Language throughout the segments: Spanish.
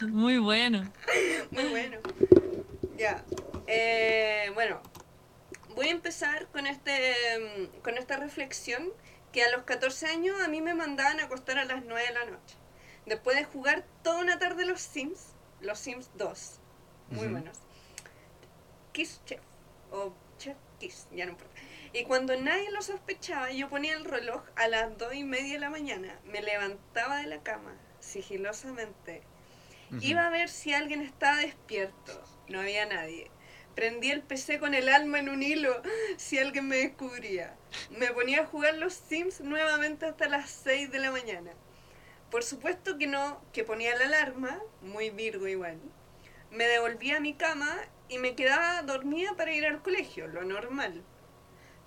Muy bueno. Muy bueno. Ya. Eh, bueno, voy a empezar con, este, mm, con esta reflexión que a los 14 años a mí me mandaban a acostar a las 9 de la noche. Después de jugar toda una tarde los Sims, los Sims 2, muy buenos. Kiss Chef, o Chef Kiss, ya no importa. Y cuando nadie lo sospechaba, yo ponía el reloj a las 2 y media de la mañana, me levantaba de la cama, sigilosamente, Iba a ver si alguien estaba despierto. No había nadie. Prendí el PC con el alma en un hilo si alguien me descubría. Me ponía a jugar los Sims nuevamente hasta las 6 de la mañana. Por supuesto que no, que ponía la alarma, muy virgo igual. Me devolvía a mi cama y me quedaba dormida para ir al colegio, lo normal.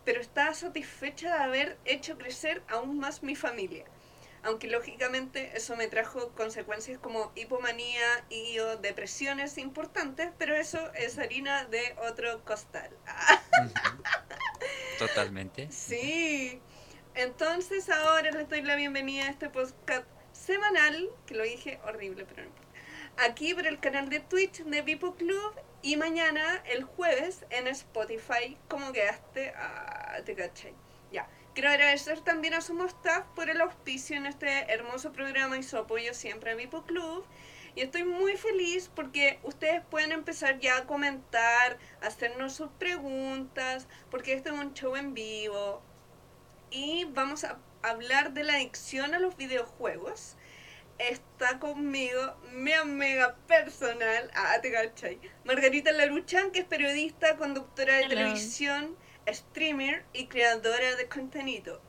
Pero estaba satisfecha de haber hecho crecer aún más mi familia aunque lógicamente eso me trajo consecuencias como hipomanía y o depresiones importantes, pero eso es harina de otro costal. Totalmente. Sí. Entonces ahora les doy la bienvenida a este podcast semanal, que lo dije horrible, pero no importa. Aquí por el canal de Twitch de Vipo Club y mañana, el jueves, en Spotify. ¿Cómo quedaste? Ah, te cachai. Quiero agradecer también a Sumo Staff por el auspicio en este hermoso programa y su apoyo siempre a Vipo Club. Y estoy muy feliz porque ustedes pueden empezar ya a comentar, a hacernos sus preguntas, porque este es un show en vivo. Y vamos a hablar de la adicción a los videojuegos. Está conmigo mi amiga personal, ah, te cachai, Margarita Laruchan, que es periodista, conductora de Hello. televisión, streamer y creadora de contenidos.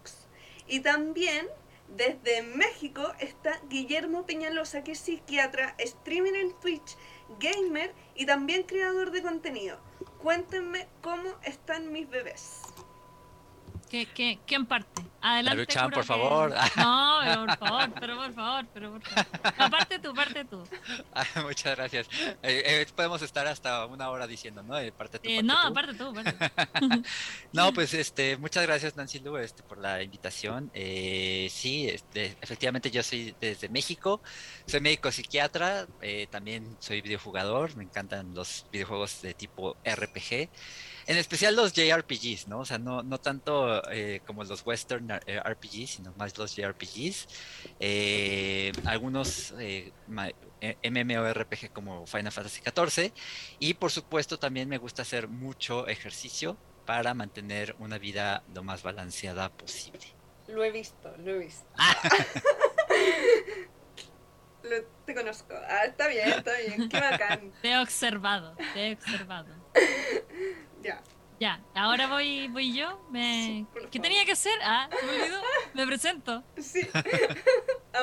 Y también desde México está Guillermo Peñalosa, que es psiquiatra, streamer en Twitch, gamer y también creador de contenido. Cuéntenme cómo están mis bebés. ¿Qué, qué, ¿Quién parte? Adelante. Por que- favor. No, pero por favor, pero por favor, pero por favor. No, parte tú, parte tú. Ah, Muchas gracias. Eh, eh, podemos estar hasta una hora diciendo, ¿no? Eh, parte tú, Eh, parte no, tú. aparte tú, parte. No, pues este, muchas gracias Nancy Lu este, por la invitación. Eh, sí, este, efectivamente yo soy desde México, soy médico psiquiatra, eh, también soy videojugador, me encantan los videojuegos de tipo RPG, en especial los JRPGs, ¿no? O sea, no, no tanto eh, como los Western eh, RPGs, sino más los JRPGs. Eh, algunos eh, MMORPG como Final Fantasy XIV y por supuesto también me gusta hacer mucho ejercicio para mantener una vida lo más balanceada posible. Lo he visto, lo he visto. Lo- te conozco. Ah, está bien, está bien. Qué bacán. Te he observado, te he observado. Ya. Ya, ahora voy, voy yo. Me... Sí, ¿Qué tenía que hacer? Ah, se me olvidó. Me presento. Sí.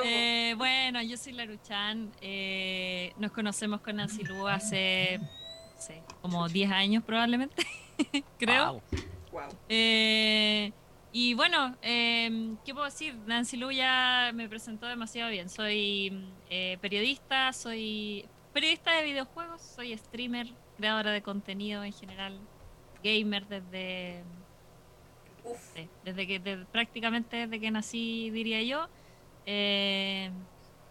Eh, bueno, yo soy Laruchan. Eh, nos conocemos con Nancy Lu hace, no sé, como 10 años probablemente, creo. Wow. Eh, y bueno, eh, ¿qué puedo decir? Nancy Lu ya me presentó demasiado bien. Soy eh, periodista, soy periodista de videojuegos, soy streamer, creadora de contenido en general, gamer desde, Uf. desde que de- prácticamente desde que nací, diría yo. Eh,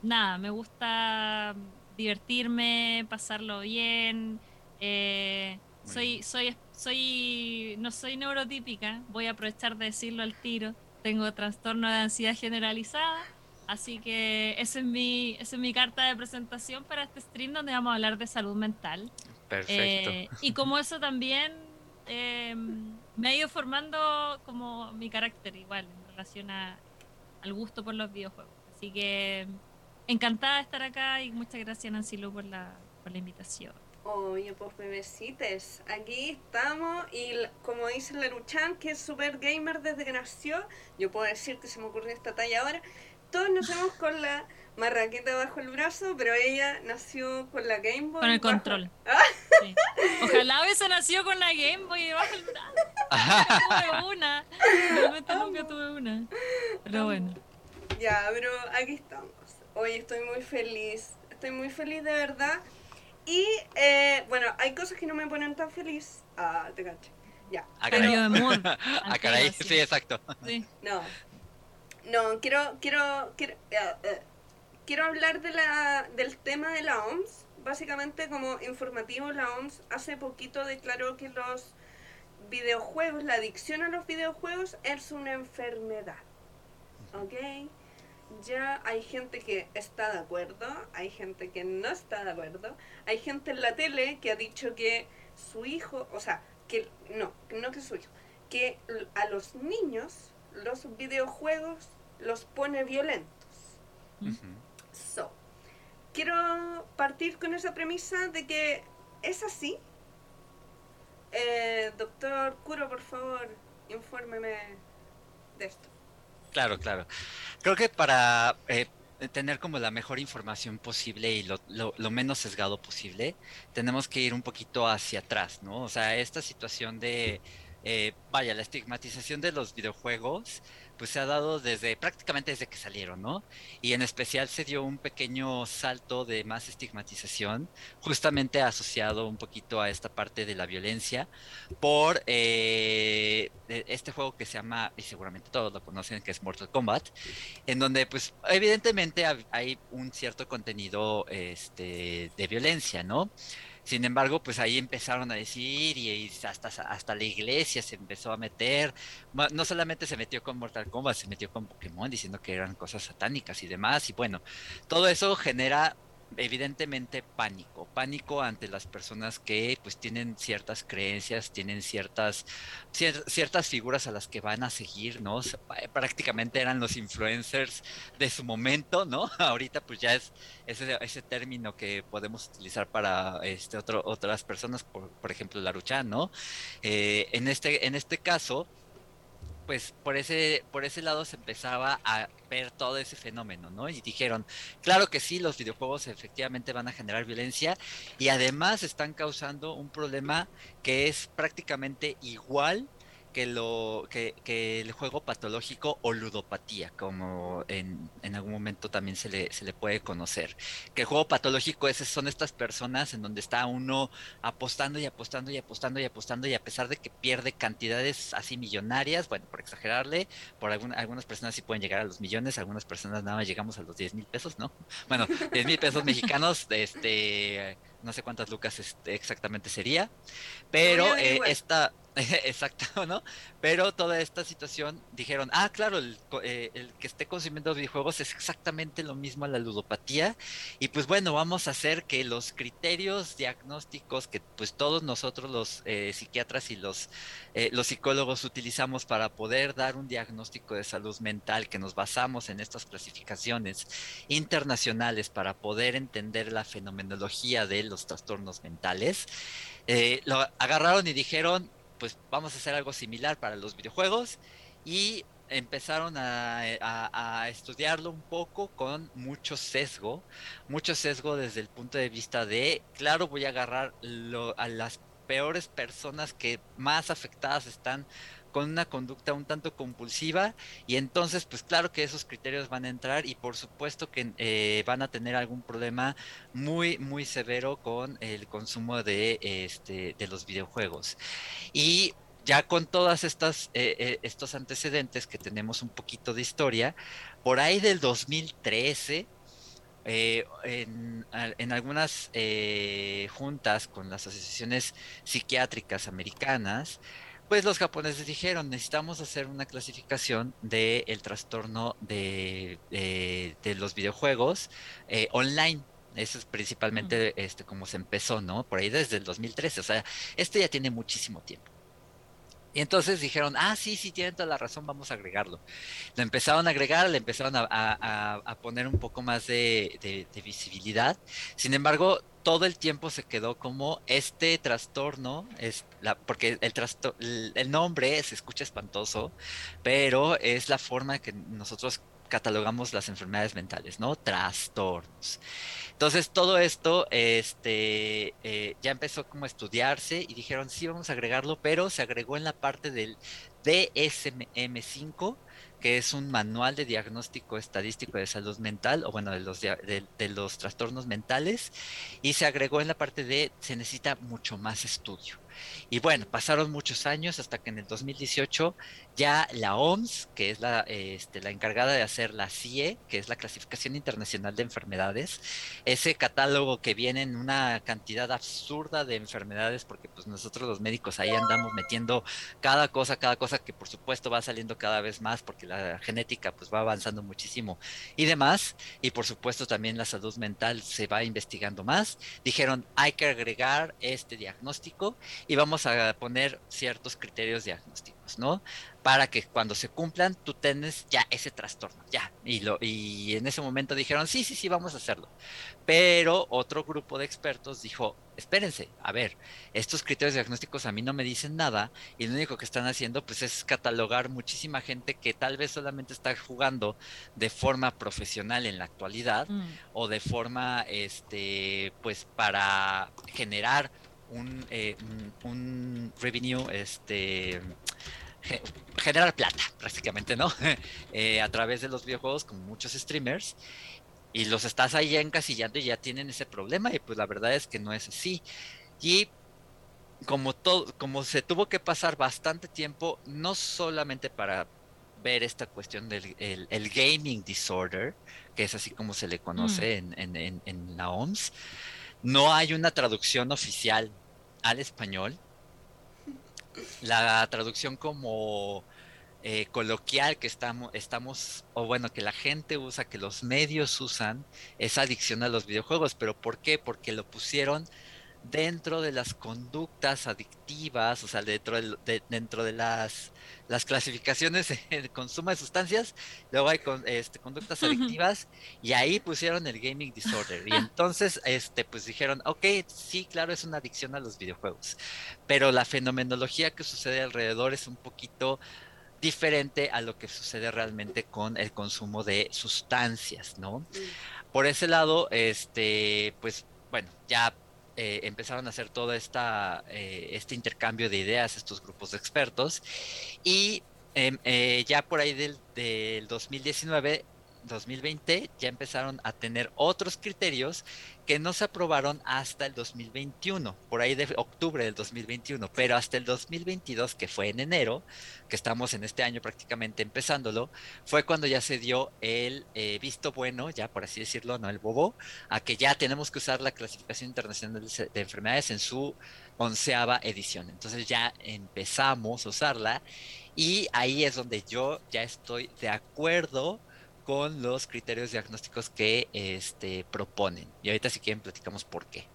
nada, me gusta divertirme, pasarlo bien. eh, soy, soy, soy, no soy neurotípica, voy a aprovechar de decirlo al tiro. Tengo trastorno de ansiedad generalizada, así que esa es mi, esa es mi carta de presentación para este stream donde vamos a hablar de salud mental. Perfecto. Eh, y como eso también eh, me ha ido formando como mi carácter igual en relación a- al gusto por los videojuegos. Así que encantada de estar acá y muchas gracias Nancy Lu por la, por la invitación. Oye, pues bebecites, aquí estamos y como dice la que es super gamer desde que nació, yo puedo decir que se me ocurrió esta talla ahora, todos nacemos con la marraqueta bajo el brazo, pero ella nació con la Game Boy. Con el bajo- control. Ah. Sí. Ojalá hubiese nacido con la Game Boy debajo del brazo. Nunca tuve una. Realmente nunca tuve una. Pero bueno. Ya, pero aquí estamos. Hoy estoy muy feliz, estoy muy feliz de verdad. Y eh, bueno, hay cosas que no me ponen tan feliz. Ah, te caché. Ya. Ah, Cambio caray. de mood. Ah, caray. Sí, exacto. Sí. No. No, quiero, quiero, quiero, eh, eh, quiero hablar de la, del tema de la OMS. Básicamente, como informativo, la OMS hace poquito declaró que los videojuegos, la adicción a los videojuegos es una enfermedad. ¿Ok? Ya hay gente que está de acuerdo, hay gente que no está de acuerdo, hay gente en la tele que ha dicho que su hijo, o sea, que no, no que su hijo, que a los niños los videojuegos los pone violentos. So, quiero partir con esa premisa de que es así. Eh, doctor Curo, por favor, infórmeme de esto. Claro, claro. Creo que para eh, tener como la mejor información posible y lo, lo, menos sesgado posible, tenemos que ir un poquito hacia atrás, ¿no? O sea, esta situación de, eh, vaya, la estigmatización de los videojuegos pues se ha dado desde prácticamente desde que salieron, ¿no? Y en especial se dio un pequeño salto de más estigmatización, justamente asociado un poquito a esta parte de la violencia, por eh, este juego que se llama, y seguramente todos lo conocen, que es Mortal Kombat, en donde pues evidentemente hay un cierto contenido este, de violencia, ¿no? Sin embargo, pues ahí empezaron a decir y, hasta, hasta la iglesia se empezó a meter. No solamente se metió con Mortal Kombat, se metió con Pokémon diciendo que eran cosas satánicas y demás. Y bueno, todo eso genera evidentemente pánico, pánico ante las personas que pues tienen ciertas creencias, tienen ciertas ciertas figuras a las que van a seguir, ¿no? Prácticamente eran los influencers de su momento, ¿no? Ahorita pues ya es ese, ese término que podemos utilizar para este otro, otras personas, por, por ejemplo, Laruchan, ¿no? Eh, en este en este caso pues por ese, por ese lado se empezaba a ver todo ese fenómeno, ¿no? Y dijeron, claro que sí, los videojuegos efectivamente van a generar violencia y además están causando un problema que es prácticamente igual que, lo, que, que, el juego patológico o ludopatía, como en, en, algún momento también se le, se le puede conocer. Que el juego patológico es, son estas personas en donde está uno apostando y apostando y apostando y apostando y a pesar de que pierde cantidades así millonarias, bueno, por exagerarle, por algunas personas sí pueden llegar a los millones, algunas personas nada más llegamos a los 10 mil pesos, ¿no? Bueno, 10 mil pesos mexicanos, este no sé cuántas lucas este, exactamente sería, pero eh, esta, exacto, ¿no? Pero toda esta situación dijeron, ah, claro, eh, el, que esté consumiendo videojuegos es exactamente lo mismo a la ludopatía y pues bueno, vamos a hacer que los criterios diagnósticos que pues todos nosotros los eh, psiquiatras y los, los psicólogos utilizamos para poder dar un diagnóstico de salud mental, que nos basamos en estas clasificaciones internacionales para poder entender la fenomenología de los trastornos mentales, eh, lo agarraron y dijeron, pues vamos a hacer algo similar para los videojuegos y empezaron a, estudiarlo un poco con mucho sesgo, mucho sesgo desde el punto de vista de, claro, voy a agarrar a las peores personas que más afectadas están con una conducta un tanto compulsiva y entonces pues claro que esos criterios van a entrar y por supuesto que eh, van a tener algún problema muy muy severo con el consumo de este de los videojuegos. Y ya con todas estas eh, eh, estos antecedentes que tenemos un poquito de historia por ahí del 2013 en, en, algunas juntas con las asociaciones psiquiátricas americanas, pues los japoneses dijeron, necesitamos hacer una clasificación del el trastorno de, de, los videojuegos eh, online. Eso es principalmente este, como se empezó, ¿no? Por ahí desde el 2013. O sea, esto ya tiene muchísimo tiempo. Y entonces dijeron, ah, sí, sí, tienen toda la razón, vamos a agregarlo. Lo empezaron a agregar, le empezaron a, poner un poco más de, visibilidad. Sin embargo, todo el tiempo se quedó como este trastorno, es porque el, el nombre se escucha espantoso, pero es la forma que nosotros catalogamos las enfermedades mentales, ¿no? Trastornos. Entonces todo esto este, eh, ya empezó como a estudiarse y dijeron, sí, vamos a agregarlo, pero se agregó en la parte del DSM-5, que es un manual de diagnóstico estadístico de salud mental, o bueno, de los, de, los trastornos mentales, y se agregó en la parte de, se necesita mucho más estudio. Y bueno, pasaron muchos años hasta que en el 2018 ya la OMS, que es la, este, la encargada de hacer la CIE, que es la Clasificación Internacional de Enfermedades, ese catálogo que viene en una cantidad absurda de enfermedades, porque pues nosotros los médicos ahí andamos metiendo cada cosa, cada cosa que por supuesto va saliendo cada vez más, porque la genética pues va avanzando muchísimo y demás, y por supuesto también la salud mental se va investigando más. Dijeron, hay que agregar este diagnóstico y vamos a poner ciertos criterios diagnósticos, ¿no? Para que cuando se cumplan tú tenés ya ese trastorno, ya. Y, lo, y en ese momento dijeron, sí, sí, sí, vamos a hacerlo. Pero otro grupo de expertos dijo, espérense, a ver, estos criterios diagnósticos a mí no me dicen nada y lo único que están haciendo pues es catalogar muchísima gente que tal vez solamente está jugando de forma profesional en la actualidad mm. o de forma, este, pues para generar eh, un, revenue, este, generar plata, prácticamente, ¿no? Eh, a través de los videojuegos, como muchos streamers, y los estás ahí encasillando y ya tienen ese problema, y pues la verdad es que no es así. Y como todo, como se tuvo que pasar bastante tiempo, no solamente para ver esta cuestión del el, gaming disorder, que es así como se le conoce mm. en, en, en la OMS, no hay una traducción oficial al español. La traducción como eh, coloquial que estamos, estamos, o bueno, que la gente usa, que los medios usan, es adicción a los videojuegos. ¿Pero por qué? Porque lo pusieron dentro de las conductas adictivas, o sea, dentro de, dentro de las, las clasificaciones de consumo de sustancias, luego hay con, este, conductas adictivas y ahí pusieron el gaming disorder. Y entonces, este, pues dijeron, ok, sí, claro, es una adicción a los videojuegos, pero la fenomenología que sucede alrededor es un poquito diferente a lo que sucede realmente con el consumo de sustancias, ¿no? Por ese lado, este, pues, bueno, ya eh, empezaron a hacer todo esta, eh, este intercambio de ideas, estos grupos de expertos, y em, eh, ya por ahí del, del 2019 2020 ya empezaron a tener otros criterios que no se aprobaron hasta el 2021, por ahí de octubre del 2021, pero hasta el 2022, que fue en enero, que estamos en este año prácticamente empezándolo, fue cuando ya se dio el eh, visto bueno, ya por así decirlo, no el bobo, a que ya tenemos que usar la clasificación internacional de enfermedades en su onceava edición. Entonces ya empezamos a usarla y ahí es donde yo ya estoy de acuerdo con los criterios diagnósticos que este, proponen. Y ahorita si quieren platicamos por qué.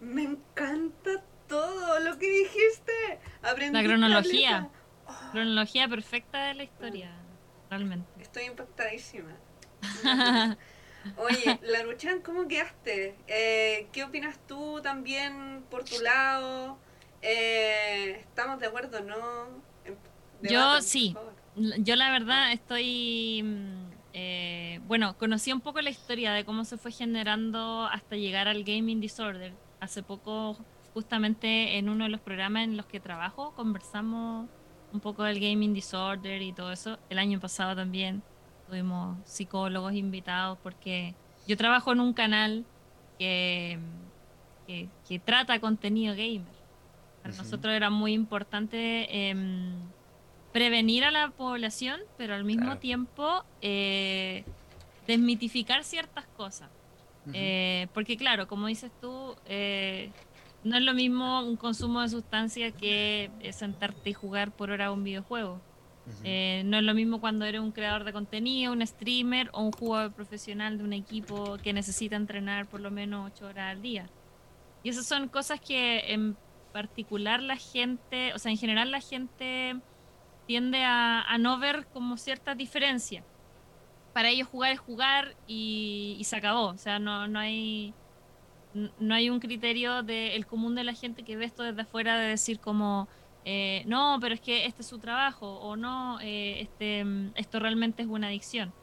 Me encanta todo lo que dijiste. la cronología. Oh. Cronología perfecta de la historia, realmente. Estoy impactadísima. Oye, Laruchan, ¿cómo quedaste? Eh, ¿Qué opinas tú también por tu lado? Eh, ¿Estamos de acuerdo no? Yo sí. Yo la verdad estoy, mm, eh, bueno, conocí un poco la historia de cómo se fue generando hasta llegar al Gaming Disorder. Hace poco, justamente en uno de los programas en los que trabajo, conversamos un poco del Gaming Disorder y todo eso. El año pasado también tuvimos psicólogos invitados porque yo trabajo en un canal que, que, trata contenido gamer. Para nosotros era muy importante... Eh, prevenir a la población, pero al mismo tiempo eh, desmitificar ciertas cosas. Eh, porque claro, como dices tú, eh, no es lo mismo un consumo de sustancia que sentarte y jugar por hora un videojuego. no es lo mismo cuando eres un creador de contenido, un streamer o un jugador profesional de un equipo que necesita entrenar por lo menos ocho horas al día. Y esas son cosas que en particular la gente, o sea, en general la gente tiende a, no ver como cierta diferencia. Para ellos jugar es jugar y, se acabó. O sea, no, no hay no hay un criterio del común de la gente que ve esto desde afuera de decir como eh, no, pero es que este es su trabajo o no, eh, este, esto realmente es una adicción.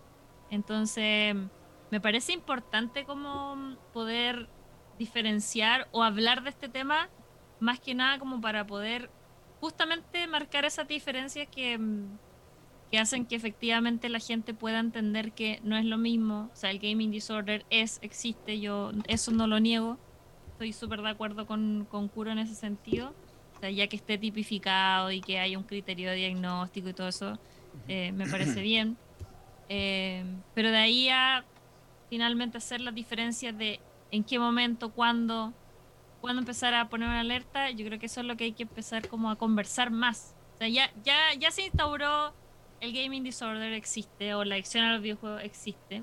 Entonces, me parece importante como poder diferenciar o hablar de este tema más que nada como para poder justamente marcar esas diferencias que, mm, que hacen que efectivamente la gente pueda entender que no es lo mismo. O sea, el gaming disorder es, existe, yo eso no lo niego. estoy súper de acuerdo con, con Kuro en ese sentido. O sea, ya que esté tipificado y que haya un criterio de diagnóstico y todo eso, eh, me parece bien. Eh, pero de ahí a finalmente hacer las diferencias de en qué momento, cuándo, cuándo empezar a poner una alerta, yo creo que eso es lo que hay que empezar como a conversar más. O sea, ya, ya, ya se instauró el gaming disorder existe o la adicción a los videojuegos existe.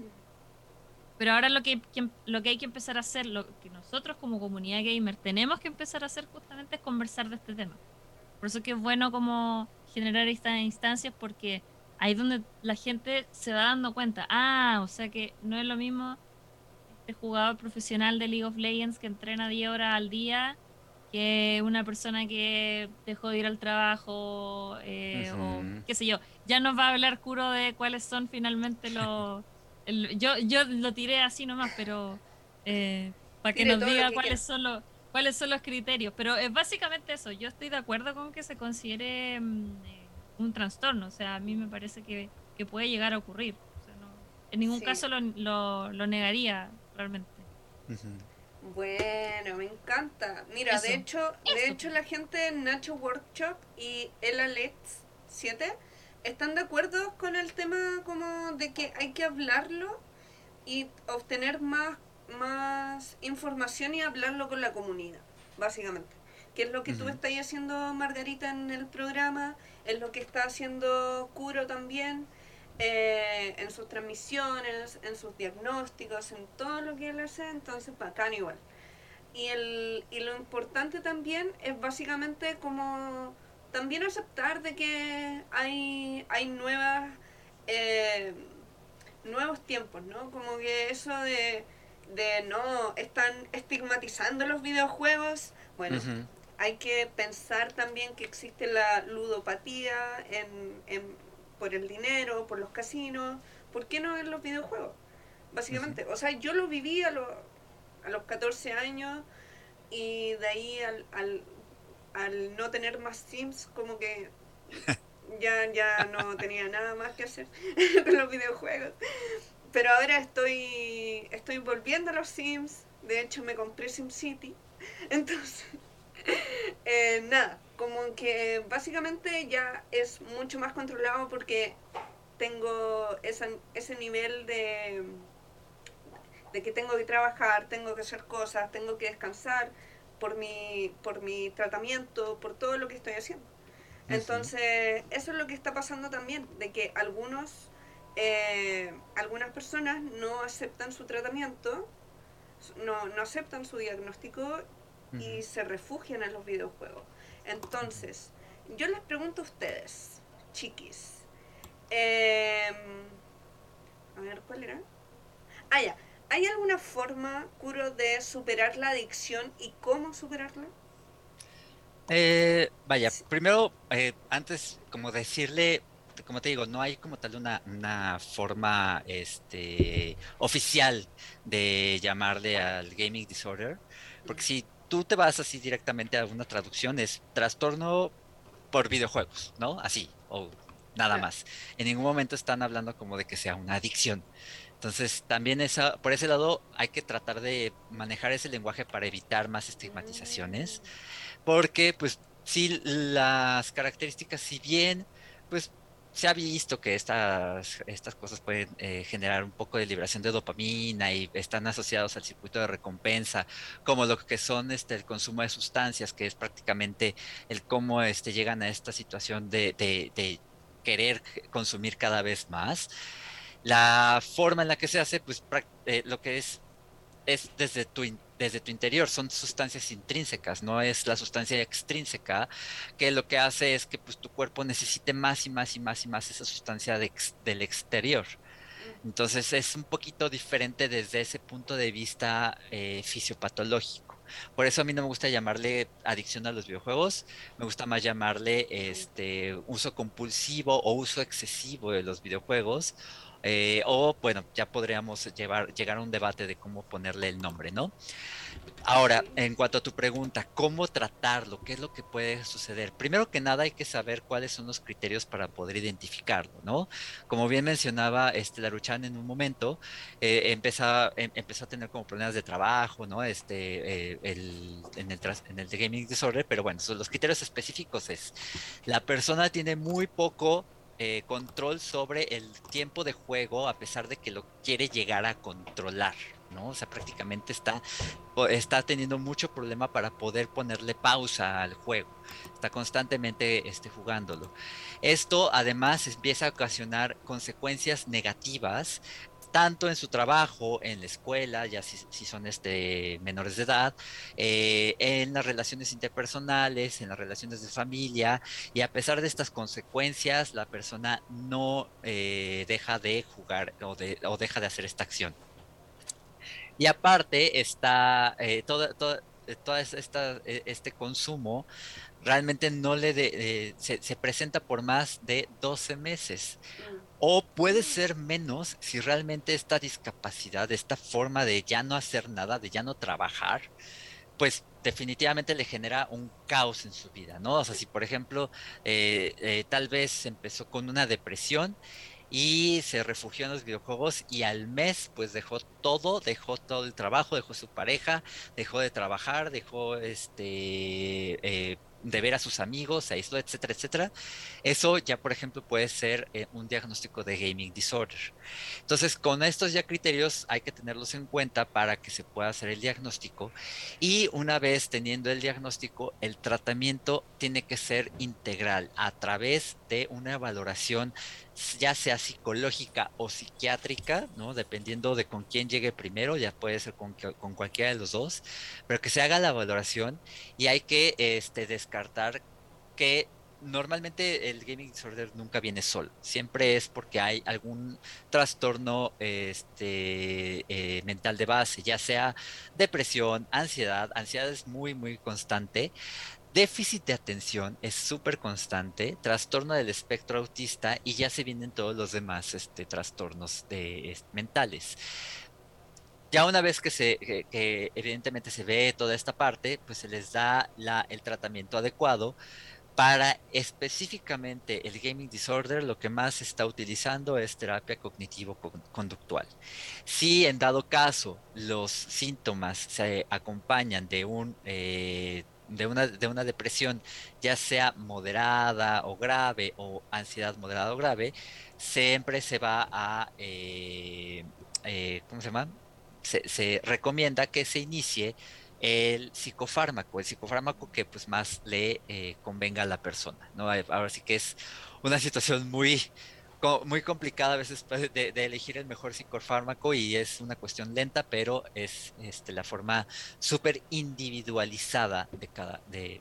Pero ahora lo que, lo que hay que empezar a hacer, lo que nosotros como comunidad gamer tenemos que empezar a hacer justamente es conversar de este tema. Por eso que es bueno como generar estas instancias porque ahí es donde la gente se va dando cuenta. Ah, o sea que no es lo mismo este jugador profesional de League of Legends que entrena 10 horas al día que una persona que dejó de ir al trabajo eh, o qué sé yo. Ya nos va a hablar Curo de cuáles son finalmente los yo, yo lo tiré así nomás, pero eh, para que nos diga cuáles son los cuáles son los criterios. Pero es básicamente eso. Yo estoy de acuerdo con que se considere mm, eh, un trastorno. O sea, a mí me parece que, puede llegar a ocurrir. en ningún caso lo, lo, negaría realmente. Bueno, me encanta. Mira, de hecho, de hecho la gente en Nacho Workshop y Ella Let's 7 están de acuerdo con el tema como de que hay que hablarlo y obtener más, más información y hablarlo con la comunidad, básicamente. Que es lo que tú estás haciendo, Margarita, en el programa, es lo que está haciendo Curo también, eh, en sus transmisiones, en sus diagnósticos, en todo lo que él hace, entonces bacán igual. Y, el, y lo importante también es básicamente como también aceptar de que hay, hay nuevas eh, nuevos tiempos, ¿no? Como que eso de, de no están estigmatizando los videojuegos, bueno, hay que pensar también que existe la ludopatía en, en, por el dinero, por los casinos, ¿por qué no en los videojuegos? Básicamente, o sea, yo lo viví a, a los 14 años y de ahí al al no tener más Sims, como que ya, ya no tenía nada más que hacer con los videojuegos. Pero ahora estoy, estoy volviendo a los Sims. De hecho, me compré SimCity. Entonces, eh, nada, como que básicamente ya es mucho más controlado porque tengo ese nivel de, de que tengo que trabajar, tengo que hacer cosas, tengo que descansar por mi, por mi tratamiento, por todo lo que estoy haciendo. Entonces, eso es lo que está pasando también, de que algunos, eh, algunas personas no aceptan su tratamiento, no, no aceptan su diagnóstico y se refugian en los videojuegos. Entonces, yo les pregunto a ustedes, chiquis, em, a ver, ¿cuál era? Ah, ya. ¿Hay alguna forma, Curo, de superar la adicción y cómo superarla? Eh, vaya, primero, eh, antes, como decirle, como te digo, no hay como tal una, una forma este, oficial de llamarle al gaming disorder, porque si tú te vas así directamente a una traducción, es trastorno por videojuegos, ¿no? Así, o nada más. En ningún momento están hablando como de que sea una adicción. Entonces, también esa, por ese lado hay que tratar de manejar ese lenguaje para evitar más estigmatizaciones, porque pues sí, las características, si bien, pues se ha visto que estas, estas cosas pueden eh, generar un poco de liberación de dopamina y están asociados al circuito de recompensa, como lo que son este, el consumo de sustancias, que es prácticamente el cómo este, llegan a esta situación de, querer consumir cada vez más. La forma en la que se hace, pues eh, lo que es es desde tu, desde tu interior, son sustancias intrínsecas, no es la sustancia extrínseca, que lo que hace es que pues, tu cuerpo necesite más y más y más y más esa sustancia del exterior. Entonces es un poquito diferente desde ese punto de vista eh, fisiopatológico. Por eso a mí no me gusta llamarle adicción a los videojuegos, me gusta más llamarle este uso compulsivo o uso excesivo de los videojuegos Eh, o bueno, ya podríamos llevar, llegar a un debate de cómo ponerle el nombre, ¿no? Ahora, en cuanto a tu pregunta, ¿cómo tratarlo? ¿Qué es lo que puede suceder? Primero que nada hay que saber cuáles son los criterios para poder identificarlo, ¿no? Como bien mencionaba este Laruchan en un momento, eh, empezó, em, empezó, a tener como problemas de trabajo, ¿no? Este, eh, el, en, el, en el de Gaming Disorder, pero bueno, son los criterios específicos es, la persona tiene muy poco eh, control sobre el tiempo de juego a pesar de que lo quiere llegar a controlar, ¿no? O sea, prácticamente está, está teniendo mucho problema para poder ponerle pausa al juego. Está constantemente este, jugándolo. Esto además empieza a ocasionar consecuencias negativas tanto en su trabajo, en la escuela, ya si, son este, menores de edad, eh, en las relaciones interpersonales, en las relaciones de familia, y a pesar de estas consecuencias, la persona no eh, deja de jugar o, de, o deja de hacer esta acción. Y aparte está eh, todo, todo, eh, esta, eh, este consumo realmente no le de, se, se, presenta por más de 12 meses. O puede ser menos si realmente esta discapacidad, esta forma de ya no hacer nada, de ya no trabajar, pues definitivamente le genera un caos en su vida, ¿no? O sea, si por ejemplo tal vez empezó con una depresión y se refugió en los videojuegos y al mes pues dejó todo, dejó todo el trabajo, dejó su pareja, dejó de trabajar, dejó este eh, de ver a sus amigos, se etcétera, etcétera. Eso ya, por ejemplo, puede ser eh, un diagnóstico de gaming disorder. Entonces, con estos ya criterios hay que tenerlos en cuenta para que se pueda hacer el diagnóstico. Y una vez teniendo el diagnóstico, el tratamiento tiene que ser integral a través de una valoración ya sea psicológica o psiquiátrica, ¿no? Dependiendo de con quién llegue primero, ya puede ser con, con cualquiera de los dos, pero que se haga la valoración y hay que este, descartar que normalmente el gaming disorder nunca viene solo, siempre es porque hay algún trastorno este, eh, mental de base, ya sea depresión, ansiedad, ansiedad es muy, muy constante, Déficit de atención es súper constante, trastorno del espectro autista y ya se vienen todos los demás este, trastornos mentales. Ya una vez que, se, que, evidentemente se ve toda esta parte, pues se les da la, el tratamiento adecuado para específicamente el gaming disorder, lo que más se está utilizando es terapia cognitivo-conductual. Si en dado caso los síntomas se acompañan de un eh, de una, de una depresión, ya sea moderada o grave o ansiedad moderada o grave, siempre se va a, eh, eh, ¿cómo se llama? Se, recomienda que se inicie el psicofármaco, el psicofármaco que pues más le eh, convenga a la persona, ¿no? Ahora sí que es una situación muy, muy complicada a veces pues, de, elegir el mejor psicofármaco y es una cuestión lenta, pero es este, la forma súper individualizada de cada, de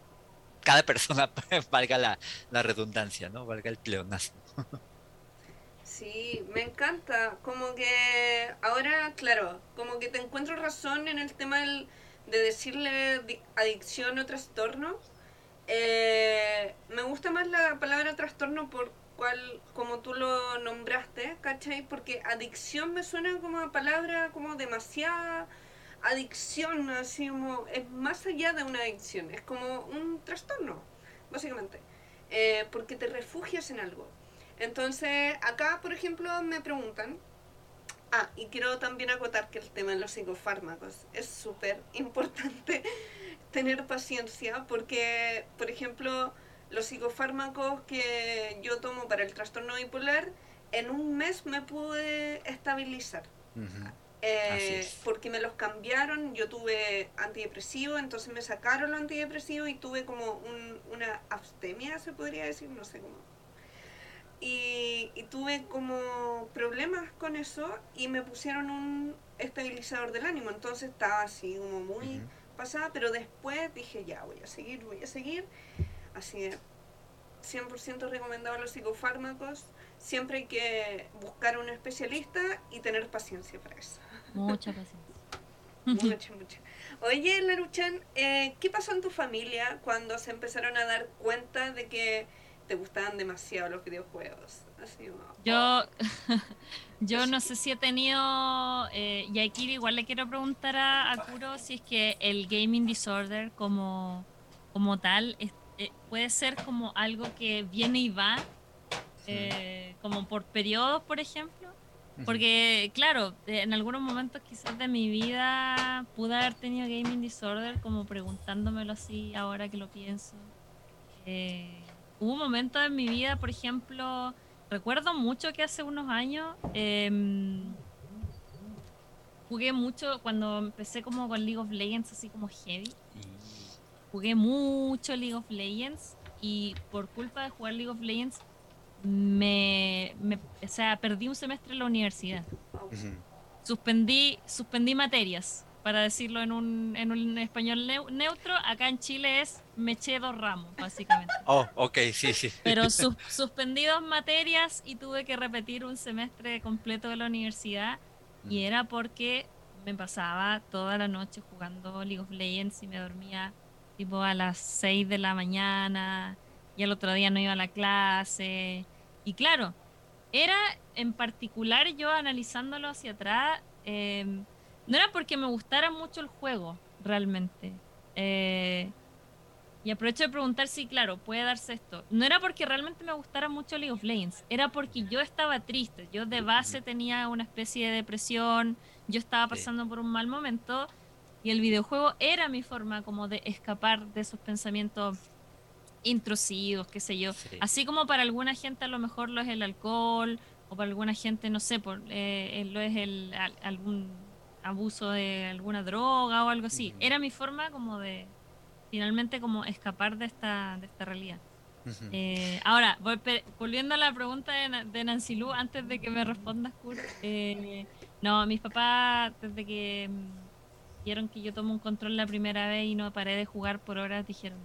cada persona, valga la, redundancia, ¿no? Valga el pleonasmo. Sí, me encanta. Como que ahora, claro, como que te encuentro razón en el tema de decirle adicción o trastorno. Eh, me gusta más la palabra trastorno por cual, como tú lo nombraste, ¿cachai? Porque adicción me suena como una palabra como demasiada adicción, así como, es más allá de una adicción, es como un trastorno, básicamente, eh, porque te refugias en algo. Entonces, acá, por ejemplo, me preguntan, ah, y quiero también acotar que el tema de los psicofármacos es súper importante tener paciencia, porque, por ejemplo, los psicofármacos que yo tomo para el trastorno bipolar, en un mes me pude estabilizar. Eh, porque me los cambiaron, yo tuve antidepresivo, entonces me sacaron los antidepresivos y tuve como una abstemia, se podría decir, no sé cómo. Y, y, tuve como problemas con eso y me pusieron un estabilizador del ánimo, entonces estaba así como muy pasada, pero después dije ya, voy a seguir, voy a seguir Así es. 100% recomendado los psicofármacos. Siempre hay que buscar a un especialista y tener paciencia para eso. Mucha paciencia. mucha, mucha. Oye, Laruchan, eh, ¿qué pasó en tu familia cuando se empezaron a dar cuenta de que te gustaban demasiado los videojuegos. Así, yo, yo no sé si he tenido, eh, y aquí igual le quiero preguntar a, a, Kuro si es que el gaming disorder como, como tal eh, puede ser como algo que viene y va, eh, como por periodos, por ejemplo. Porque, claro, en algunos momentos quizás de mi vida pude haber tenido gaming disorder, como preguntándomelo así ahora que lo pienso. Eh, hubo momentos en mi vida, por ejemplo, recuerdo mucho que hace unos años em, jugué mucho cuando empecé como con League of Legends, así como heavy. Jugué mucho League of Legends y por culpa de jugar League of Legends me, o sea, perdí un semestre en la universidad. Suspendí, suspendí materias, para decirlo en un, en un español neutro. Acá en Chile es me eché dos ramos, básicamente. Oh, ok, sí, sí. Pero suspendí dos materias y tuve que repetir un semestre completo de la universidad. Y era porque me pasaba toda la noche jugando League of Legends y me dormía tipo a las 6 de la mañana y el otro día no iba a la clase. Y claro, era en particular yo analizándolo hacia atrás, em, no era porque me gustara mucho el juego, realmente. Eh, y aprovecho de preguntar si, claro, puede darse esto. No era porque realmente me gustara mucho League of Legends, era porque yo estaba triste. Yo de base tenía una especie de depresión, yo estaba pasando por un mal momento y el videojuego era mi forma como de escapar de esos pensamientos intrusivos, qué sé yo. Así como para alguna gente a lo mejor lo es el alcohol, o para alguna gente, no sé, por, eh, lo es el, algún abuso de alguna droga o algo así. Era mi forma como de finalmente como escapar de esta, de esta realidad. Eh, ahora, volviendo a la pregunta de, Nancy Lu, antes de que me respondas, Kurt, eh, no, mis papás, desde que mm, vieron que yo tomo un control la primera vez y no paré de jugar por horas, dijeron,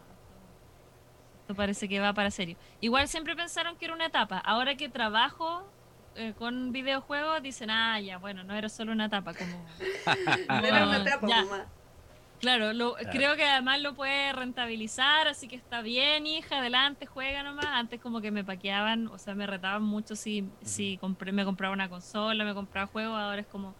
esto parece que va para serio. Igual siempre pensaron que era una etapa. Ahora que trabajo eh, con videojuegos, dicen, ah, ya, bueno, no era solo una etapa. Como, no era una etapa, mamá. Claro, creo que además lo puede rentabilizar, así que está bien, hija, adelante, juega nomás. Antes como que me paqueaban, o sea, me retaban mucho si, si compré, me compraba una consola, me compraba juegos, ahora es como, no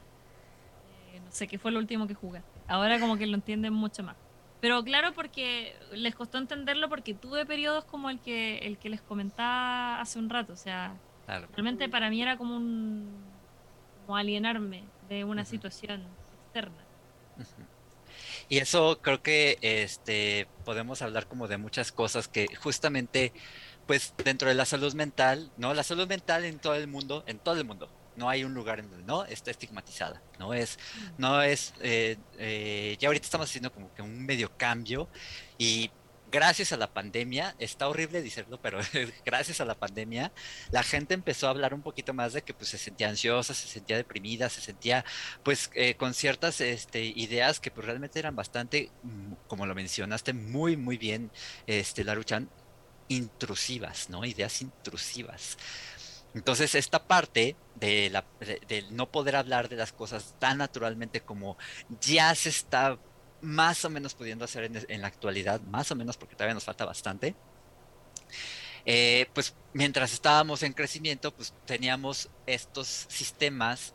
sé, qué fue lo último que jugué. Ahora como que lo entienden mucho más. Pero claro, porque les costó entenderlo porque tuve periodos como el que el que les comentaba hace un rato. O sea, realmente para mí era como un como alienarme de una situación externa. Y eso creo que este podemos hablar como de muchas cosas que justamente pues dentro de la salud mental, ¿no? La salud mental en todo el mundo, en todo el mundo, no hay un lugar en donde no está estigmatizada, no es, no es, eh, eh, ya ahorita estamos haciendo como que un medio cambio y gracias a la pandemia, está horrible decirlo, pero gracias a la pandemia, la gente empezó a hablar un poquito más de que pues se sentía ansiosa, se sentía deprimida, se sentía pues eh, con ciertas este, ideas que pues realmente eran bastante, mm, como lo mencionaste muy, muy bien, este, Laruchan, intrusivas, ¿no? Ideas intrusivas. Entonces, esta parte de, la, no poder hablar de las cosas tan naturalmente como ya se está más o menos pudiendo hacer en, la actualidad, más o menos porque todavía nos falta bastante, eh, pues mientras estábamos en crecimiento, pues teníamos estos sistemas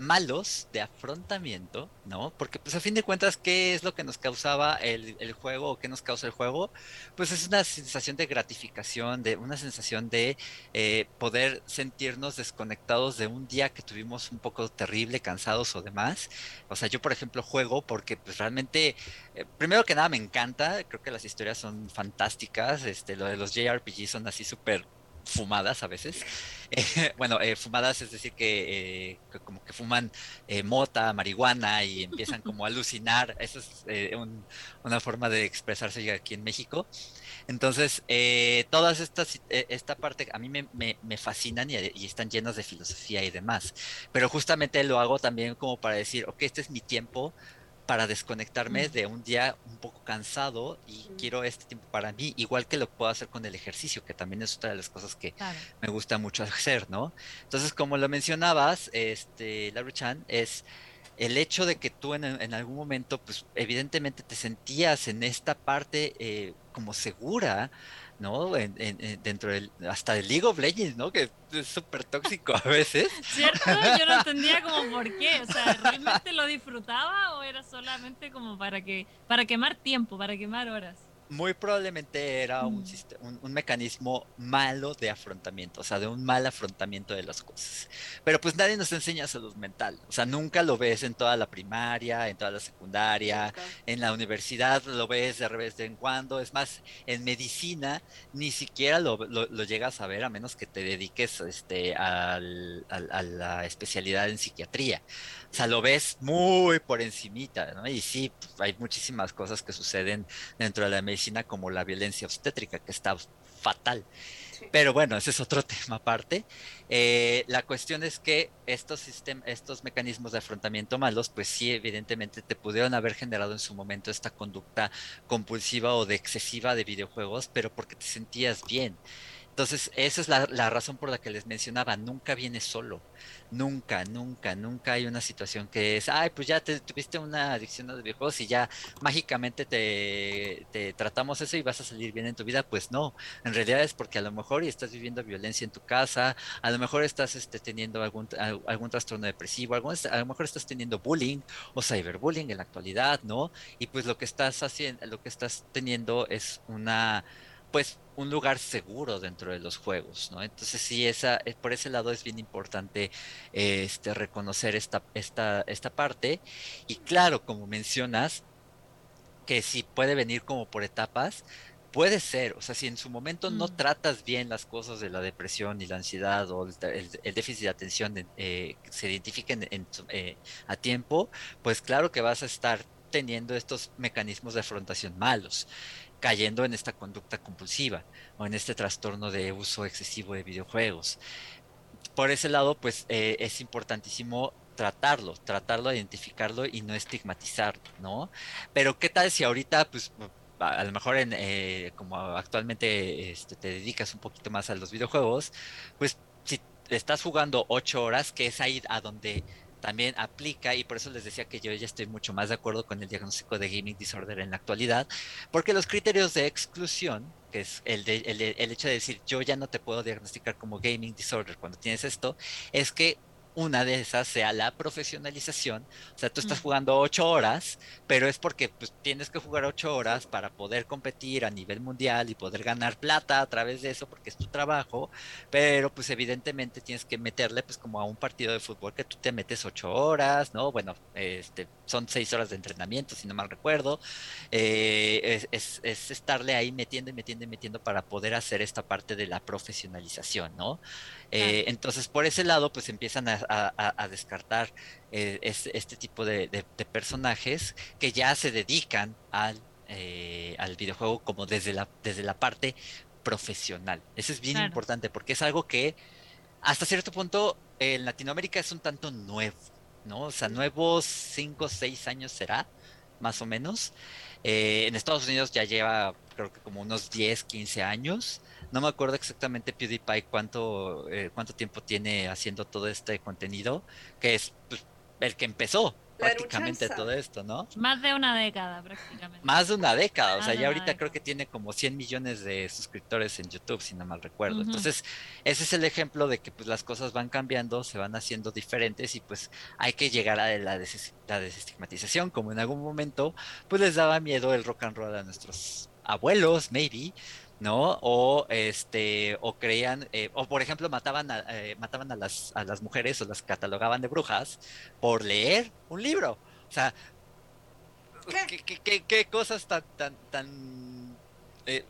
malos de afrontamiento, ¿no? Porque pues a fin de cuentas, ¿qué es lo que nos causaba el, juego o qué nos causa el juego? Pues es una sensación de gratificación, de una sensación de eh, poder sentirnos desconectados de un día que tuvimos un poco terrible, cansados o demás. O sea, yo por ejemplo juego porque pues realmente, eh, primero que nada me encanta, creo que las historias son fantásticas, este, lo de los JRPG son así súper fumadas a veces. Eh, bueno, eh, fumadas es decir que, eh, como que fuman mota, marihuana y empiezan como a alucinar. Esa es una forma de expresarse aquí en México. Entonces, todas estas, esta parte a mí me, fascinan y, y, están llenas de filosofía y demás. Pero justamente lo hago también como para decir, ok, este es mi tiempo para desconectarme de un día un poco cansado y quiero este tiempo para mí, igual que lo puedo hacer con el ejercicio, que también es otra de las cosas que me gusta mucho hacer, ¿no? Entonces, como lo mencionabas, este, Laura Chan, es el hecho de que tú en, en algún momento, pues evidentemente te sentías en esta parte eh, como segura, ¿no? En, en, dentro del, hasta del League of Legends, ¿no? Que es súper tóxico a veces. ¿Cierto? Yo no entendía como por qué, o sea, ¿realmente lo disfrutaba o era solamente como para que, para quemar tiempo, para quemar horas? Muy probablemente era un, un, un, mecanismo malo de afrontamiento, o sea, de un mal afrontamiento de las cosas. Pero pues nadie nos enseña salud mental, o sea, nunca lo ves en toda la primaria, en toda la secundaria, en la universidad lo ves de vez en cuando, es más, en medicina ni siquiera lo, lo, lo llegas a ver a menos que te dediques este, al, al, a la especialidad en psiquiatría. O sea, lo ves muy por encimita, ¿no? Y sí, pues, hay muchísimas cosas que suceden dentro de la medicina, como la violencia obstétrica, que está fatal. Sí. Pero bueno, ese es otro tema aparte. Eh, la cuestión es que estos, sistem estos mecanismos de afrontamiento malos, pues sí, evidentemente te pudieron haber generado en su momento esta conducta compulsiva o de excesiva de videojuegos, pero porque te sentías bien. Entonces, esa es la, razón por la que les mencionaba, nunca viene solo, nunca, nunca, nunca hay una situación que es, ay, pues ya te, tuviste una adicción a los videojuegos y ya mágicamente te, te, tratamos eso y vas a salir bien en tu vida, pues no, en realidad es porque a lo mejor estás viviendo violencia en tu casa, a lo mejor estás este, teniendo algún, algún trastorno depresivo, algún, a lo mejor estás teniendo bullying o cyberbullying en la actualidad, ¿no? Y pues lo que estás haciendo, lo que estás teniendo es una pues un lugar seguro dentro de los juegos, ¿no? Entonces sí, esa, por ese lado es bien importante este, reconocer esta, esta, esta parte. Y claro, como mencionas, que si puede venir como por etapas, puede ser, o sea, si en su momento mm. no tratas bien las cosas de la depresión y la ansiedad o el, el, el déficit de atención eh, se identifiquen en, eh, a tiempo, pues claro que vas a estar teniendo estos mecanismos de afrontación malos cayendo en esta conducta compulsiva o en este trastorno de uso excesivo de videojuegos. Por ese lado, pues eh, es importantísimo tratarlo, tratarlo, identificarlo y no estigmatizarlo, ¿no? Pero qué tal si ahorita, pues a lo mejor en, eh, como actualmente este, te dedicas un poquito más a los videojuegos, pues si estás jugando ocho horas, que es ahí a donde también aplica y por eso les decía que yo ya estoy mucho más de acuerdo con el diagnóstico de gaming disorder en la actualidad, porque los criterios de exclusión, que es el, de, el, el hecho de decir yo ya no te puedo diagnosticar como gaming disorder cuando tienes esto, es que una de esas sea la profesionalización. O sea, tú estás jugando ocho horas, pero es porque pues, tienes que jugar ocho horas para poder competir a nivel mundial y poder ganar plata a través de eso, porque es tu trabajo. Pero pues evidentemente tienes que meterle pues como a un partido de fútbol que tú te metes ocho horas, ¿no? Bueno, este, son seis horas de entrenamiento, si no mal recuerdo. Eh, es, es, es, estarle ahí metiendo y metiendo y metiendo para poder hacer esta parte de la profesionalización, ¿no? Eh, entonces, por ese lado, pues empiezan a, a, a descartar eh, este, este, tipo de, de, de, personajes que ya se dedican al, eh, al videojuego como desde la, desde la parte profesional. Eso es bien claro. importante porque es algo que hasta cierto punto en Latinoamérica es un tanto nuevo, ¿no? O sea, nuevos 5 o 6 años será, más o menos. Eh, en Estados Unidos ya lleva, creo que como unos 10, 15 años. No me acuerdo exactamente PewDiePie cuánto, eh, cuánto tiempo tiene haciendo todo este contenido, que es pues, el que empezó la prácticamente todo esto, ¿no? Más de una década prácticamente. Más de una década, Más o sea, ya ahorita década. creo que tiene como 100 millones de suscriptores en YouTube, si no mal recuerdo. Uh -huh. Entonces, ese es el ejemplo de que pues las cosas van cambiando, se van haciendo diferentes y pues hay que llegar a la, des la desestigmatización, como en algún momento pues les daba miedo el rock and roll a nuestros abuelos, maybe, ¿no? O este, o creían, eh, o por ejemplo, mataban a, eh, mataban a las, a las mujeres o las catalogaban de brujas por leer un libro. O sea, ¿qué, qué, qué, qué cosas tan, tan, tan eh,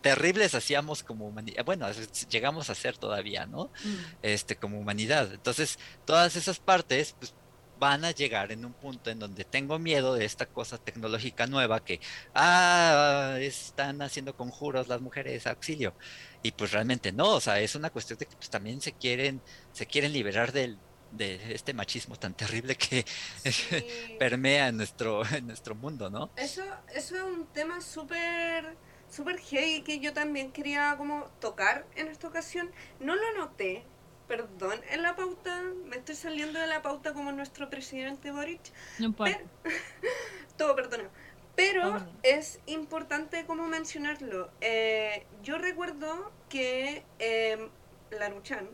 terribles hacíamos como humanidad, bueno, llegamos a ser todavía, ¿no? Mm. Este, como humanidad. Entonces, todas esas partes, pues van a llegar en un punto en donde tengo miedo de esta cosa tecnológica nueva que, ah, están haciendo conjuros las mujeres, auxilio. Y pues realmente no, o sea, es una cuestión de que pues, también se quieren, se quieren liberar del, de este machismo tan terrible que sí. permea en nuestro, en nuestro mundo, ¿no? Eso, eso es un tema súper súper heavy que yo también quería como tocar en esta ocasión. No lo noté, perdón, en la pauta, me estoy saliendo de la pauta como nuestro presidente Boric. No importa. Todo perdonado. Pero Todo perdonado. es importante como mencionarlo. Eh, yo recuerdo que eh, Laruchan,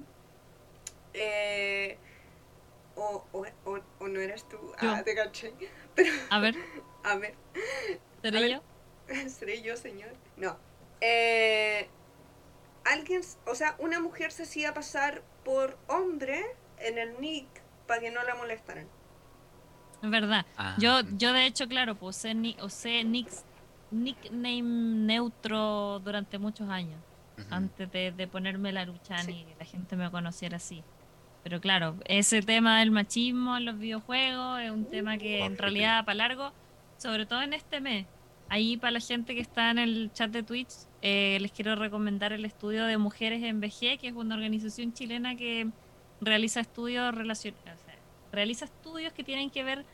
eh, o, o, o, o no eras tú, ah, te caché. A ver, A ver, ¿seré A ver. yo? ¿seré yo, señor? No. Eh, alguien, o sea, una mujer se hacía pasar por hombre en el nick para que no la molestaran. Es verdad. Ah, Yo, yo de hecho, claro, pues usé, ni- usé nicks- nickname neutro durante muchos años, antes de, de ponerme la Luchan Sí. y que la gente me conociera así. Pero claro, ese tema del machismo en los videojuegos es un tema que en realidad para largo, sobre todo en este mes. Ahí para la gente que está en el chat de Twitch, eh, les quiero recomendar el estudio de Mujeres en VG, que es una organización chilena que realiza estudios relacion- o sea, realiza estudios que tienen que ver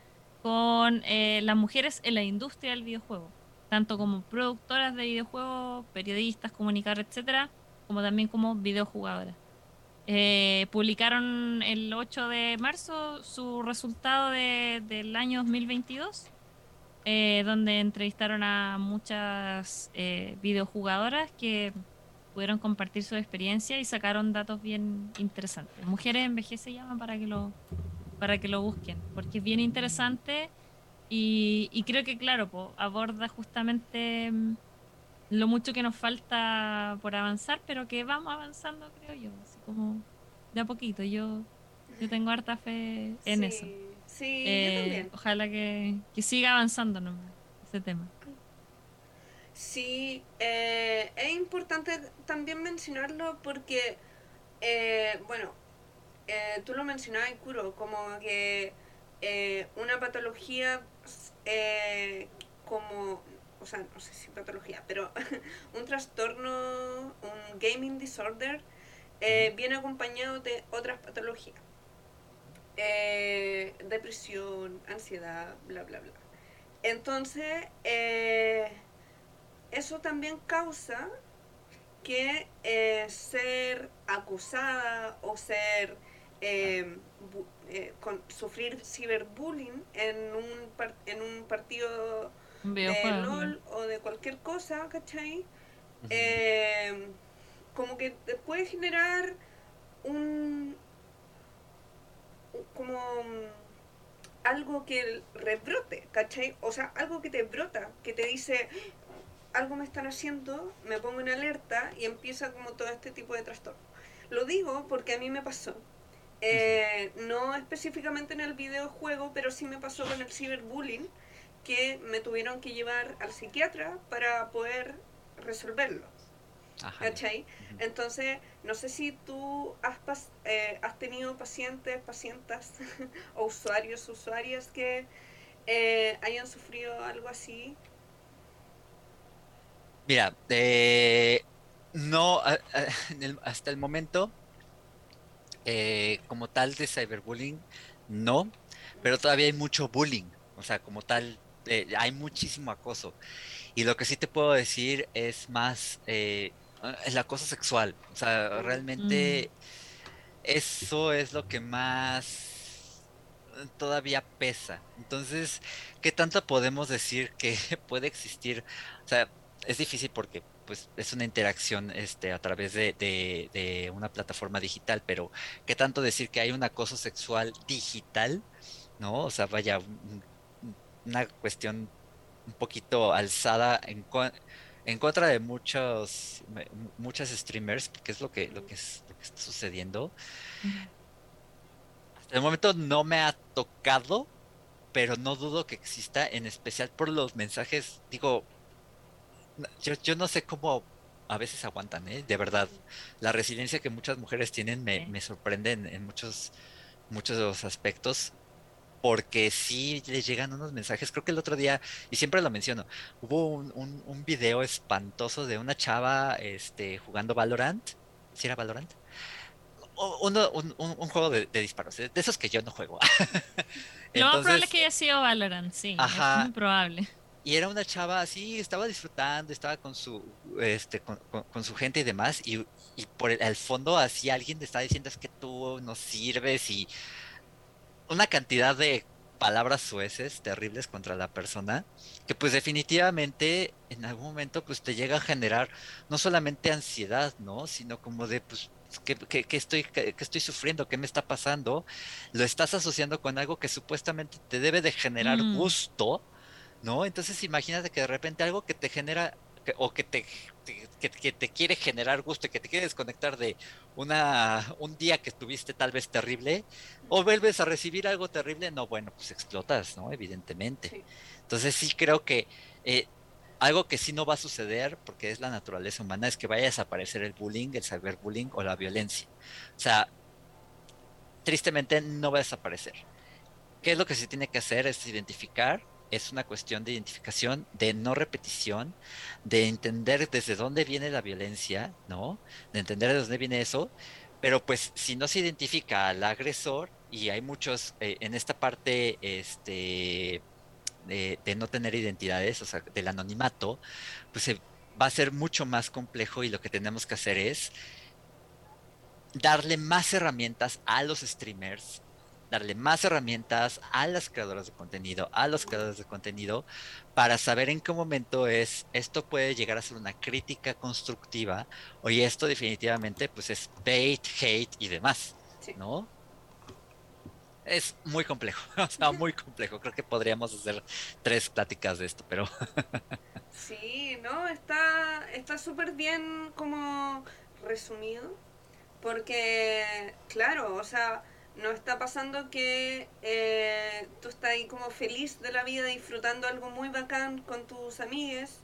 con eh, las mujeres en la industria del videojuego, tanto como productoras de videojuegos, periodistas, comunicadores, etcétera, como también como videojugadoras. Eh, publicaron el 8 de marzo su resultado de- del año 2022, eh, donde entrevistaron a muchas eh, videojugadoras que pudieron compartir su experiencia y sacaron datos bien interesantes. Mujeres en VG se llama para que lo para que lo busquen, porque es bien interesante y, y creo que, claro, po, aborda justamente mm, lo mucho que nos falta por avanzar, pero que vamos avanzando, creo yo, así como de a poquito. Yo, yo tengo harta fe en sí, eso. Sí, Eh, yo también. ojalá que, que siga avanzando nomás ese tema. Sí, eh, es importante también mencionarlo porque, eh, bueno, tú lo mencionabas, Kuro, como que una patología como, o sea, no sé si patología, pero un trastorno, un gaming disorder, viene acompañado de otras patologías. Eh, depresión, ansiedad, bla, bla, bla. Entonces, eh, eso también causa que eh, ser acusada o ser eh, bu- eh, con, sufrir ciberbullying en un, par- en un partido de. LOL o de cualquier cosa, ¿cachai? Eh, como que te puede generar un- como mm, algo que rebrote, ¿cachai? O sea, algo que te brota, que te dice algo me están haciendo, me pongo en alerta y empieza como todo este tipo de trastorno. Lo digo porque a mí me pasó. Eh, no específicamente en el videojuego, pero sí me pasó con el ciberbullying, que me tuvieron que llevar al psiquiatra para poder resolverlo. Ajá. ¿Cachai? Ujú. Entonces, no sé si tú has, pas- eh, has tenido pacientes, pacientas o usuarios, usuarias que eh, hayan sufrido algo así. Mira, eh, no, a- a- en el- hasta el momento, eh, como tal de cyberbullying, no, pero todavía hay mucho bullying, o sea, como tal, eh, hay muchísimo acoso. Y lo que sí te puedo decir es más eh, el acoso sexual, o sea, realmente eso es lo que más todavía pesa. Entonces, ¿qué tanto podemos decir que puede existir? O sea, es difícil porque pues es una interacción este, a través de, de- de una plataforma digital, pero ¿qué tanto decir que hay un acoso sexual digital? ¿No? O sea, vaya, un- un- una cuestión un poquito alzada en, en contra de muchos muchas streamers, que es lo que, lo que, es, lo que está sucediendo. Hasta el momento no me ha tocado, pero no dudo que exista, en especial por los mensajes, digo, yo, yo no sé cómo a veces aguantan, ¿eh? De verdad. La resiliencia que muchas mujeres tienen me, me sorprende en, en muchos, muchos de los aspectos, porque sí les llegan unos mensajes. Creo que el otro día, y siempre lo menciono, hubo un, un, un video espantoso de una chava este, jugando Valorant. ¿Sí era Valorant? Uno- un, un- un juego de, de disparos, de esos que yo no juego. Lo más probable que haya sido Valorant, sí. Ajá. Es muy probable. y era una chava así, estaba disfrutando, estaba con su, este, con, con, su gente y demás, y, y por el, fondo así alguien te está diciendo es que tú no sirves y una cantidad de palabras sueces terribles contra la persona, que pues definitivamente en algún momento pues te llega a generar no solamente ansiedad, ¿no? Sino como de pues ¿Qué, estoy, qué, estoy sufriendo? ¿Qué me está pasando? Lo estás asociando con algo que supuestamente te debe de generar mm. gusto, ¿no? Entonces imagínate que de repente algo que te genera o que te, que, te quiere generar gusto y que te quiere desconectar de una, un día que estuviste tal vez terrible, o vuelves a recibir algo terrible, no, bueno, pues explotas, ¿no? Evidentemente. Entonces sí creo que eh, algo que sí no va a suceder, porque es la naturaleza humana, es que vaya a desaparecer el bullying, el cyberbullying o la violencia. O sea, tristemente no va a desaparecer. ¿Qué es lo que se tiene que hacer? Es identificar es una cuestión de identificación, de no repetición, de entender desde dónde viene la violencia, ¿no? De entender de dónde viene eso, pero pues si no se identifica al agresor, y hay muchos eh, en esta parte este, de, no tener identidades, o sea, del anonimato, pues va a ser mucho más complejo y lo que tenemos que hacer es darle más herramientas a los streamers darle más herramientas a las creadoras de contenido, a los creadores de contenido, para saber en qué momento es esto puede llegar a ser una crítica constructiva, o y esto definitivamente pues es bait, hate y demás, ¿no? Es muy complejo, o sea, muy complejo. Creo que podríamos hacer tres pláticas de esto, pero... sí, no, está está súper bien como resumido, porque, claro, o sea, no está pasando que eh, tú estás ahí como feliz de la vida, disfrutando algo muy bacán con tus amigues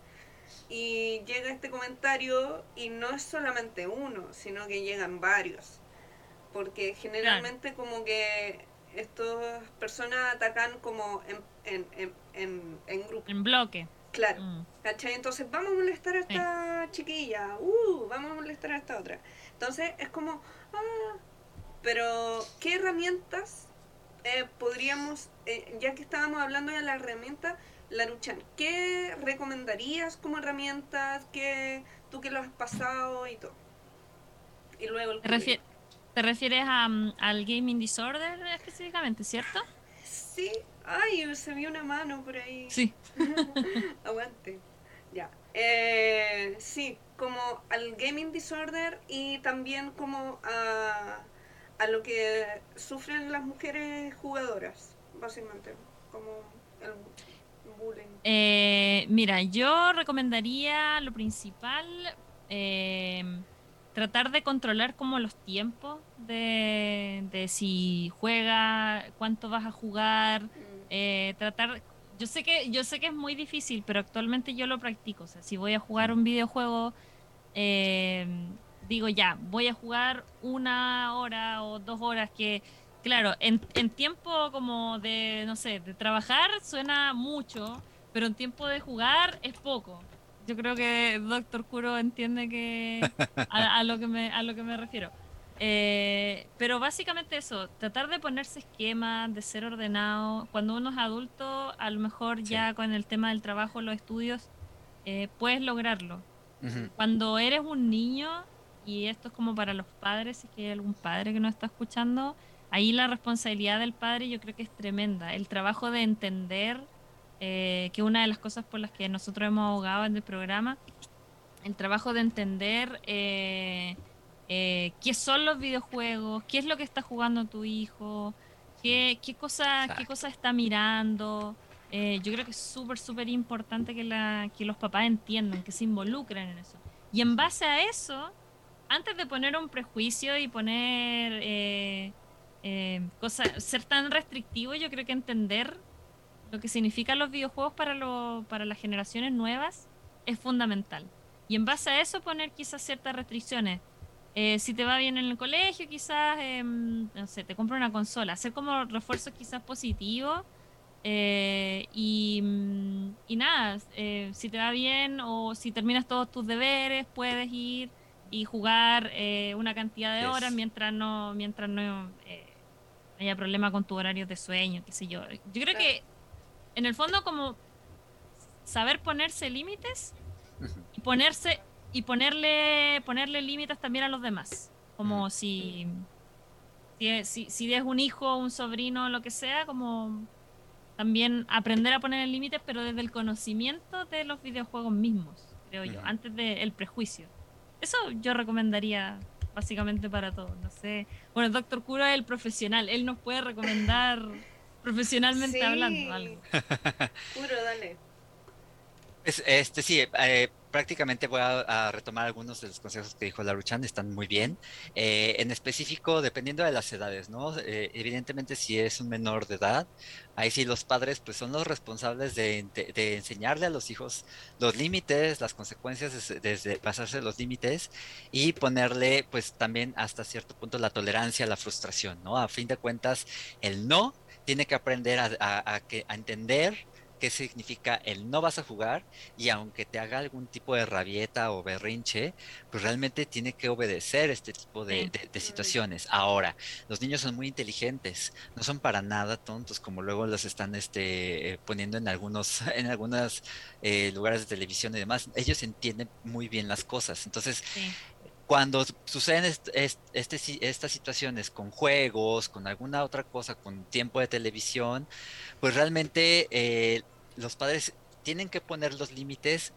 y llega este comentario y no es solamente uno, sino que llegan varios. Porque generalmente como que estas personas atacan como en, en, en, en, grupo. En bloque. Claro. Mm. Entonces vamos a molestar a esta chiquilla, uh, vamos a molestar a esta otra. Entonces es como, ah, pero, ¿qué herramientas eh, podríamos, eh, ya que estábamos hablando de la herramienta, Laruchan, ¿qué recomendarías como herramientas? que tú que lo has pasado y todo? Y luego el ¿Te, refieres a, mm, al gaming disorder específicamente, cierto? Sí. Ay, se vio una mano por ahí. Sí. Aguante. Ya. Eh, sí, como al gaming disorder y también como a a lo que sufren las mujeres jugadoras, básicamente, como el bullying. Eh, mira, yo recomendaría lo principal, eh, tratar de controlar como los tiempos de, de si juega, cuánto vas a jugar, mm. eh, tratar... Yo sé, que, yo sé que es muy difícil, pero actualmente yo lo practico. O sea, si voy a jugar un videojuego, eh, digo ya, voy a jugar una hora o dos horas que, claro, en, en tiempo como de, no sé, de trabajar suena mucho, pero en tiempo de jugar es poco. Yo creo que Doctor Kuro entiende que a, lo que me a lo que me refiero. Eh, pero básicamente eso, tratar de ponerse esquemas, de ser ordenado. Cuando uno es adulto, a lo mejor ya con el tema del trabajo, los estudios, eh, puedes lograrlo. Cuando eres un niño, y esto es como para los padres, si es que hay algún padre que nos está escuchando, ahí la responsabilidad del padre yo creo que es tremenda. El trabajo de entender, eh, que una de las cosas por las que nosotros hemos abogado en el programa, el trabajo de entender eh, eh, qué son los videojuegos, qué es lo que está jugando tu hijo, qué, qué, cosa, qué cosa está mirando. yo creo que es súper, súper importante que, la, que los papás entiendan, que se involucren en eso. Y en base a eso, antes de poner un prejuicio y poner eh, eh, cosas, ser tan restrictivo, yo creo que entender lo que significan los videojuegos para, lo, para las generaciones nuevas es fundamental. Y en base a eso poner quizás ciertas restricciones. Eh, si te va bien en el colegio, quizás, em, no sé, te compra una consola. Hacer como refuerzos quizás positivos. y, mm, y, nada, si te va bien o si terminas todos tus deberes, puedes ir y jugar eh, una cantidad de horas mientras no mientras no eh, haya problema con tu horario de sueño, qué sé yo. Yo creo que en el fondo como saber ponerse límites y ponerse y ponerle ponerle límites también a los demás. Como si si, si, es un hijo, un sobrino, lo que sea, como también aprender a poner límites, pero desde el conocimiento de los videojuegos mismos, creo yo, antes del prejuicio. Eso yo recomendaría básicamente para todos. No sé. Bueno, el doctor Cura es el profesional, él nos puede recomendar profesionalmente hablando algo. Curo, dale. este sí, eh, prácticamente voy a, retomar algunos de los consejos que dijo Laruchan, están muy bien. Eh, en específico, dependiendo de las edades, ¿no? Eh, evidentemente, si es un menor de edad, ahí sí los padres pues son los responsables de, enseñarle a los hijos los límites, las consecuencias desde, pasarse los límites y ponerle pues también hasta cierto punto la tolerancia a la frustración, ¿no? A fin de cuentas, el no tiene que aprender a, a entender qué significa el no vas a jugar y aunque te haga algún tipo de rabieta o berrinche, pues realmente tiene que obedecer este tipo de, situaciones. Ahora, los niños son muy inteligentes, no son para nada tontos como luego los están este, poniendo en algunos en algunos eh, lugares de televisión y demás. Ellos entienden muy bien las cosas. Entonces, cuando suceden este, estas situaciones con juegos, con alguna otra cosa, con tiempo de televisión, pues realmente eh, los padres tienen que poner los límites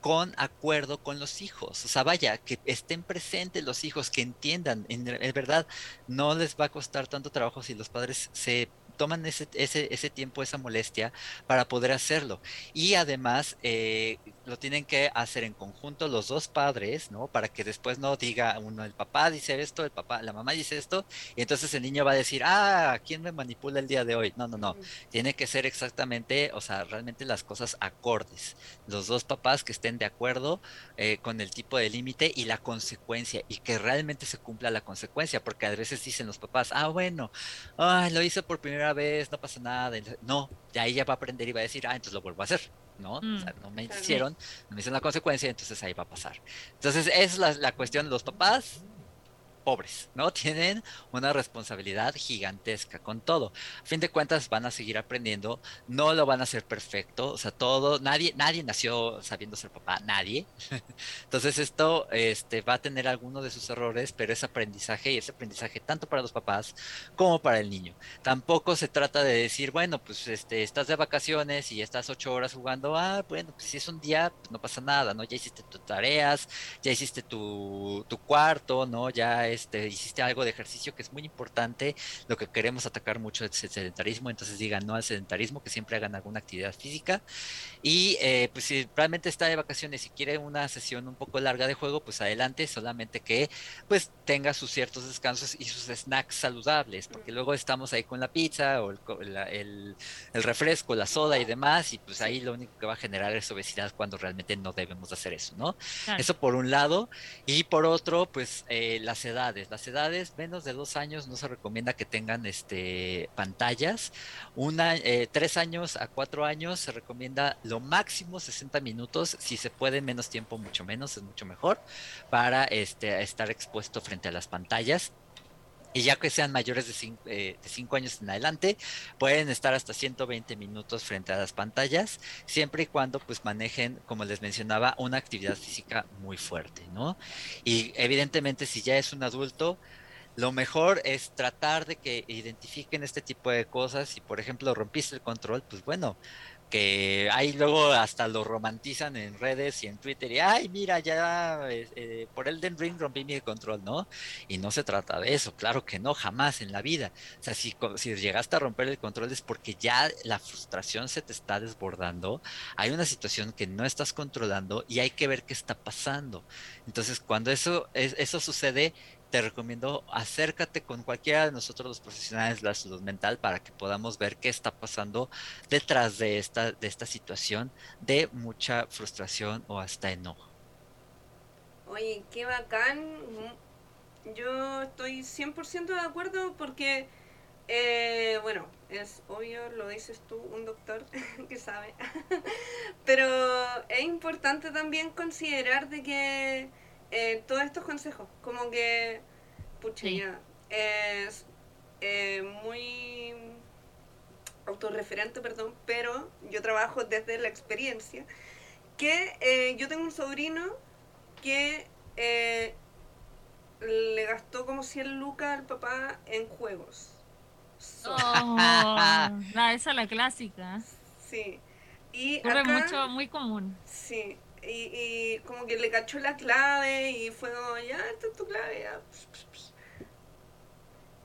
con acuerdo con los hijos. O sea, vaya, que estén presentes los hijos, que entiendan. En, en verdad, no les va a costar tanto trabajo si los padres se toman ese, ese, ese tiempo, esa molestia para poder hacerlo. Y además eh, lo tienen que hacer en conjunto los dos padres, ¿no? Para que después no diga uno, el papá dice esto, el papá, la mamá dice esto, y entonces el niño va a decir, ah, ¿quién me manipula el día de hoy? No, no, no. Tiene que ser exactamente, o sea, realmente las cosas acordes. Los dos papás que estén de acuerdo eh, con el tipo de límite y la consecuencia, y que realmente se cumpla la consecuencia, porque a veces dicen los papás, ah, bueno, ay, lo hice por primera vez, no pasa nada. No, ya ella va a aprender y va a decir, ah, entonces lo vuelvo a hacer. ¿no? Mm, no me hicieron, no me hicieron la consecuencia, entonces ahí va a pasar. Entonces, es la, la cuestión de los papás pobres, ¿no? Tienen una responsabilidad gigantesca con todo. A fin de cuentas van a seguir aprendiendo, no lo van a hacer perfecto, o sea, todo, nadie, nadie nació sabiendo ser papá, nadie. Entonces esto este, va a tener algunos de sus errores, pero es aprendizaje y es aprendizaje tanto para los papás como para el niño. Tampoco se trata de decir, bueno, pues este, estás de vacaciones y estás ocho horas jugando, ah, bueno, pues si es un día, pues no pasa nada, ¿no? Ya hiciste tus tareas, ya hiciste tu, tu cuarto, ¿no? Ya es este, hiciste algo de ejercicio que es muy importante. Lo que queremos atacar mucho es el sedentarismo, entonces digan no al sedentarismo, que siempre hagan alguna actividad física. Y eh, pues si realmente está de vacaciones y quiere una sesión un poco larga de juego, pues adelante, solamente que pues tenga sus ciertos descansos y sus snacks saludables, porque luego estamos ahí con la pizza o el, refresco, la soda y demás, y pues ahí lo único que va a generar es obesidad cuando realmente no debemos hacer eso, ¿no? Eso por un lado, y por otro, pues eh, las edades las edades menos de dos años no se recomienda que tengan este pantallas. Una, eh, tres años a cuatro años se recomienda lo máximo 60 minutos. Si se puede menos tiempo, mucho menos, es mucho mejor para este, estar expuesto frente a las pantallas. Y ya que sean mayores de 5 eh, años en adelante, pueden estar hasta 120 minutos frente a las pantallas, siempre y cuando pues manejen, como les mencionaba, una actividad física muy fuerte, ¿no? Y evidentemente si ya es un adulto, lo mejor es tratar de que identifiquen este tipo de cosas. Si por ejemplo rompiste el control, pues bueno, que ahí luego hasta lo romantizan en redes y en Twitter y ay mira ya eh, por el Den Ring rompí mi control no y no se trata de eso claro que no jamás en la vida. O sea si, si llegaste a romper el control es porque ya la frustración se te está desbordando hay una situación que no estás controlando y hay que ver qué está pasando. Entonces cuando eso eso sucede te recomiendo acércate con cualquiera de nosotros los profesionales de la salud mental para que podamos ver qué está pasando detrás de esta, de esta situación de mucha frustración o hasta enojo. Oye, qué bacán. Yo estoy 100% de acuerdo porque, eh, bueno, es obvio, lo dices tú, un doctor que sabe, pero es importante también considerar de que eh, todos estos consejos, como que, pucha, es eh, muy autorreferente, perdón, pero yo trabajo desde la experiencia, que eh, yo tengo un sobrino que le gastó como 100 lucas al papá en juegos. So- Oh, la- esa es la clásica. Sí. Y acá, mucho, muy común. Sí. Y, y como que le cachó la clave y fue como, ya, esta es tu clave, ya. Pss, pss, pss.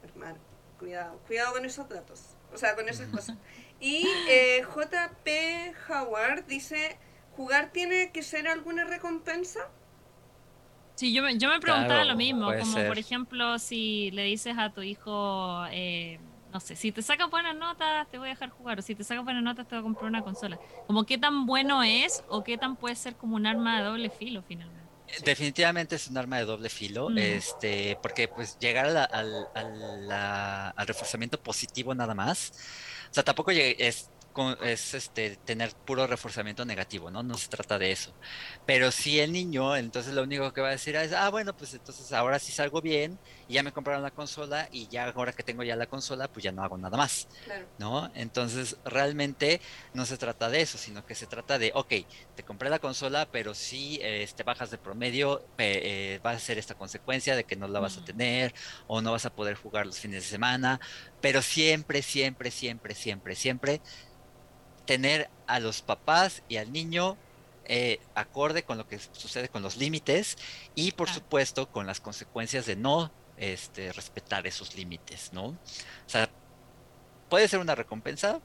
Hermano, cuidado, cuidado con esos datos. O sea, con esas cosas. Y eh, JP Howard dice, ¿jugar tiene que ser alguna recompensa? Sí, yo me, yo me preguntaba Claro, lo mismo, como ser. por ejemplo si le dices a tu hijo, eh, no sé, si te sacas buenas notas te voy a dejar jugar, o si te sacas buenas notas te voy a comprar una consola. Como qué tan bueno es o qué tan puede ser como un arma de doble filo finalmente. Definitivamente es un arma de doble filo, Mm. este, porque pues llegar a la- al, a la- al reforzamiento positivo nada más, o sea, tampoco es, es este, tener puro reforzamiento negativo, ¿no? No se trata de eso. Pero si el niño, entonces lo único que va a decir es, ah, bueno, pues entonces ahora sí salgo bien, y ya me compraron la consola, y ya ahora que tengo ya la consola, pues ya no hago nada más. Claro. ¿no? Entonces, realmente no se trata de eso, sino que se trata de, ok, te compré la consola, pero si te bajas de promedio, eh, va a ser esta consecuencia de que no la vas a tener o no vas a poder jugar los fines de semana, pero siempre, siempre, siempre, siempre, siempre tener a los papás y al niño eh, acorde con lo que sucede con los límites y por supuesto con las consecuencias de no este, respetar esos límites, ¿no? O sea, puede ser una recompensa,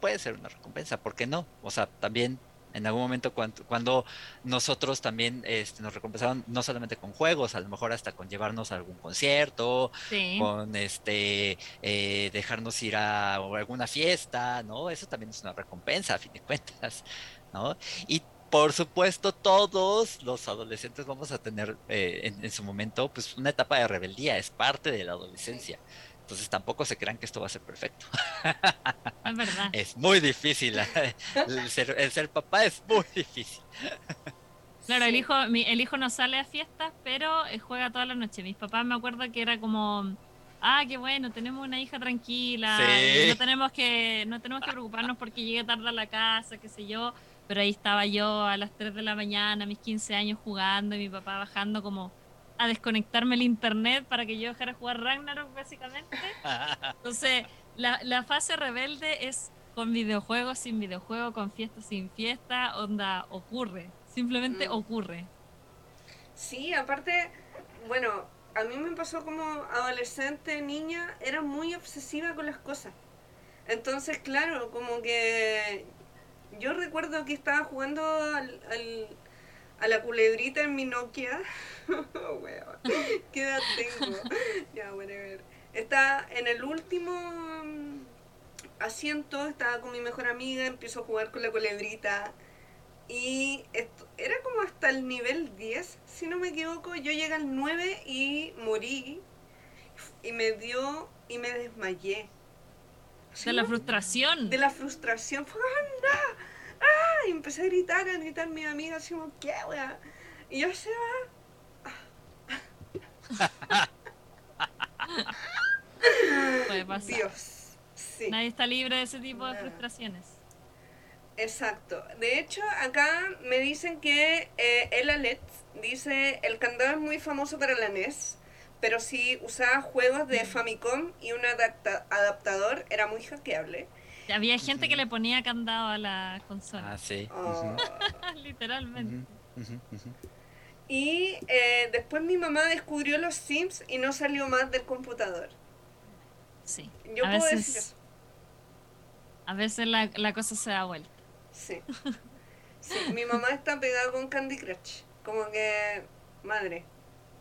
puede ser una recompensa, ¿por qué no? O sea, también en algún momento cuando, cuando nosotros también este, nos recompensaron no solamente con juegos, a lo mejor hasta con llevarnos a algún concierto, Sí. con este eh, dejarnos ir a alguna fiesta, ¿no? Eso también es una recompensa a fin de cuentas, ¿no? Y por supuesto todos los adolescentes vamos a tener eh, en, en su momento pues una etapa de rebeldía, es parte de la adolescencia. Entonces tampoco se crean que esto va a ser perfecto. Es verdad. Es muy difícil. El ser, el ser papá es muy difícil. Claro, el hijo, mi- el hijo no sale a fiestas, pero eh, juega toda la noche. Mis papás me acuerdo que era como, ah, qué bueno, tenemos una hija tranquila, Sí. no tenemos que, no tenemos que preocuparnos porque llegue tarde a la casa, qué sé yo. Pero ahí estaba yo a las 3 de la mañana, a mis 15 años jugando, y mi papá bajando como a desconectarme el internet para que yo dejara jugar Ragnarok, básicamente. Entonces, la, la fase rebelde es con videojuegos, sin videojuego, con fiesta, sin fiesta, onda, ocurre. Simplemente Mm. ocurre. Sí, aparte, bueno, a mí me pasó como adolescente, niña, era muy obsesiva con las cosas. Entonces, claro, como que yo recuerdo que estaba jugando al, al- a la culebrita en mi Nokia. Weón, ¿Qué edad tengo? ya, whatever. Está en el último mm, asiento, estaba con mi mejor amiga, empiezo a jugar con la culebrita. Y esto, era como hasta el nivel 10, si no me equivoco. Yo llegué al 9 y morí. Y me dio y me desmayé. Así De la frustración. de la frustración. Fue, ¡anda! ¡Ah! Y empecé a gritar, a gritar a mi amiga, así como, ¿qué, wea? Y yo se Puede va. pasar. Dios. Sí. Nadie está libre de ese tipo de Nada. frustraciones. Exacto. De hecho, acá me dicen que eh, el Alet dice el candado es muy famoso para la NES, pero si usaba juegos de Famicom y un adapta- adaptador era muy hackeable. Había gente que le ponía candado a la consola. Ah, sí. Oh. Literalmente. Y eh, después mi mamá descubrió los Sims y no salió más del computador. Sí. Yo a puedo veces, decir eso. A veces la, la cosa se da vuelta. Sí. Sí, mi mamá está pegada con Candy Crush. Como que, madre,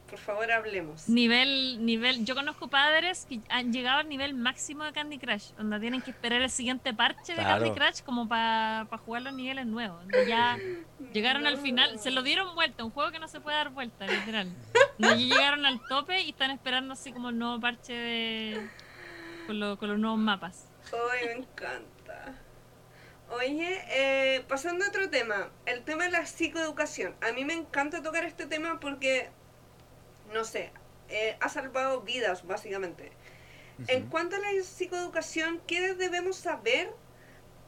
por favor hablemos. Nivel, nivel, yo conozco padres que han llegado al nivel máximo de Candy Crush, donde tienen que esperar el siguiente parche de Candy. Crush como para jugar los niveles nuevos. ya llegaron al final, se lo dieron vuelta, un juego que no se puede dar vuelta, literal. Ya llegaron al tope y están esperando así como el nuevo parche de, con, lo- con los nuevos mapas. Ay, me encanta. Oye, eh, pasando a otro tema, el tema de la psicoeducación. A mí me encanta tocar este tema porque, no sé, eh, ha salvado vidas, básicamente. En cuanto a la psicoeducación, ¿qué debemos saber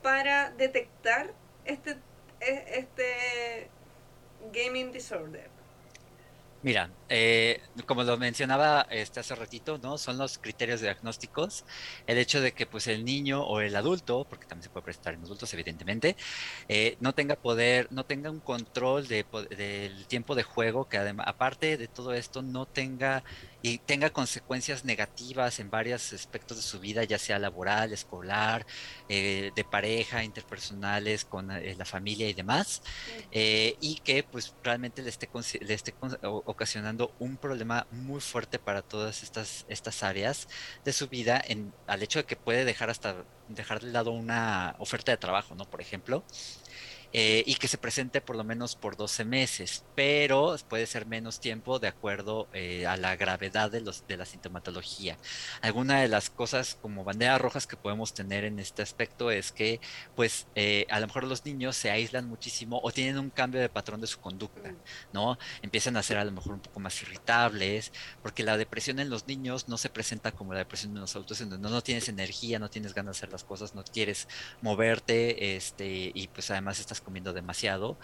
para detectar este, e, este gaming disorder? Mira, eh, como lo mencionaba este hace ratito, ¿no? Son los criterios diagnósticos. El hecho de que pues el niño o el adulto, porque también se puede prestar en adultos, evidentemente, eh, no tenga poder, no tenga un control de, del tiempo de juego, que además, aparte de todo esto, no tenga y tenga consecuencias negativas en varios aspectos de su vida, ya sea laboral, escolar, eh, de pareja, interpersonales, con la familia y demás, y que pues realmente le esté, le esté ocasionando un problema muy fuerte para todas estas, estas áreas de su vida, en, al hecho de que puede dejar hasta dejar de lado una oferta de trabajo, ¿no? Por ejemplo, eh, y que se presente por lo menos por 12 meses, pero puede ser menos tiempo de acuerdo eh, a la gravedad de, los, de la sintomatología. Alguna de las cosas como banderas rojas que podemos tener en este aspecto es que pues eh, a lo mejor los niños se aíslan muchísimo o tienen un cambio de patrón de su conducta, ¿no? Empiezan a ser a lo mejor un poco más irritables, porque la depresión en los niños no se presenta como la depresión en los adultos, en donde no, tienes energía, no tienes ganas de hacer las cosas, no quieres moverte, este, y pues además estás comiendo demasiado.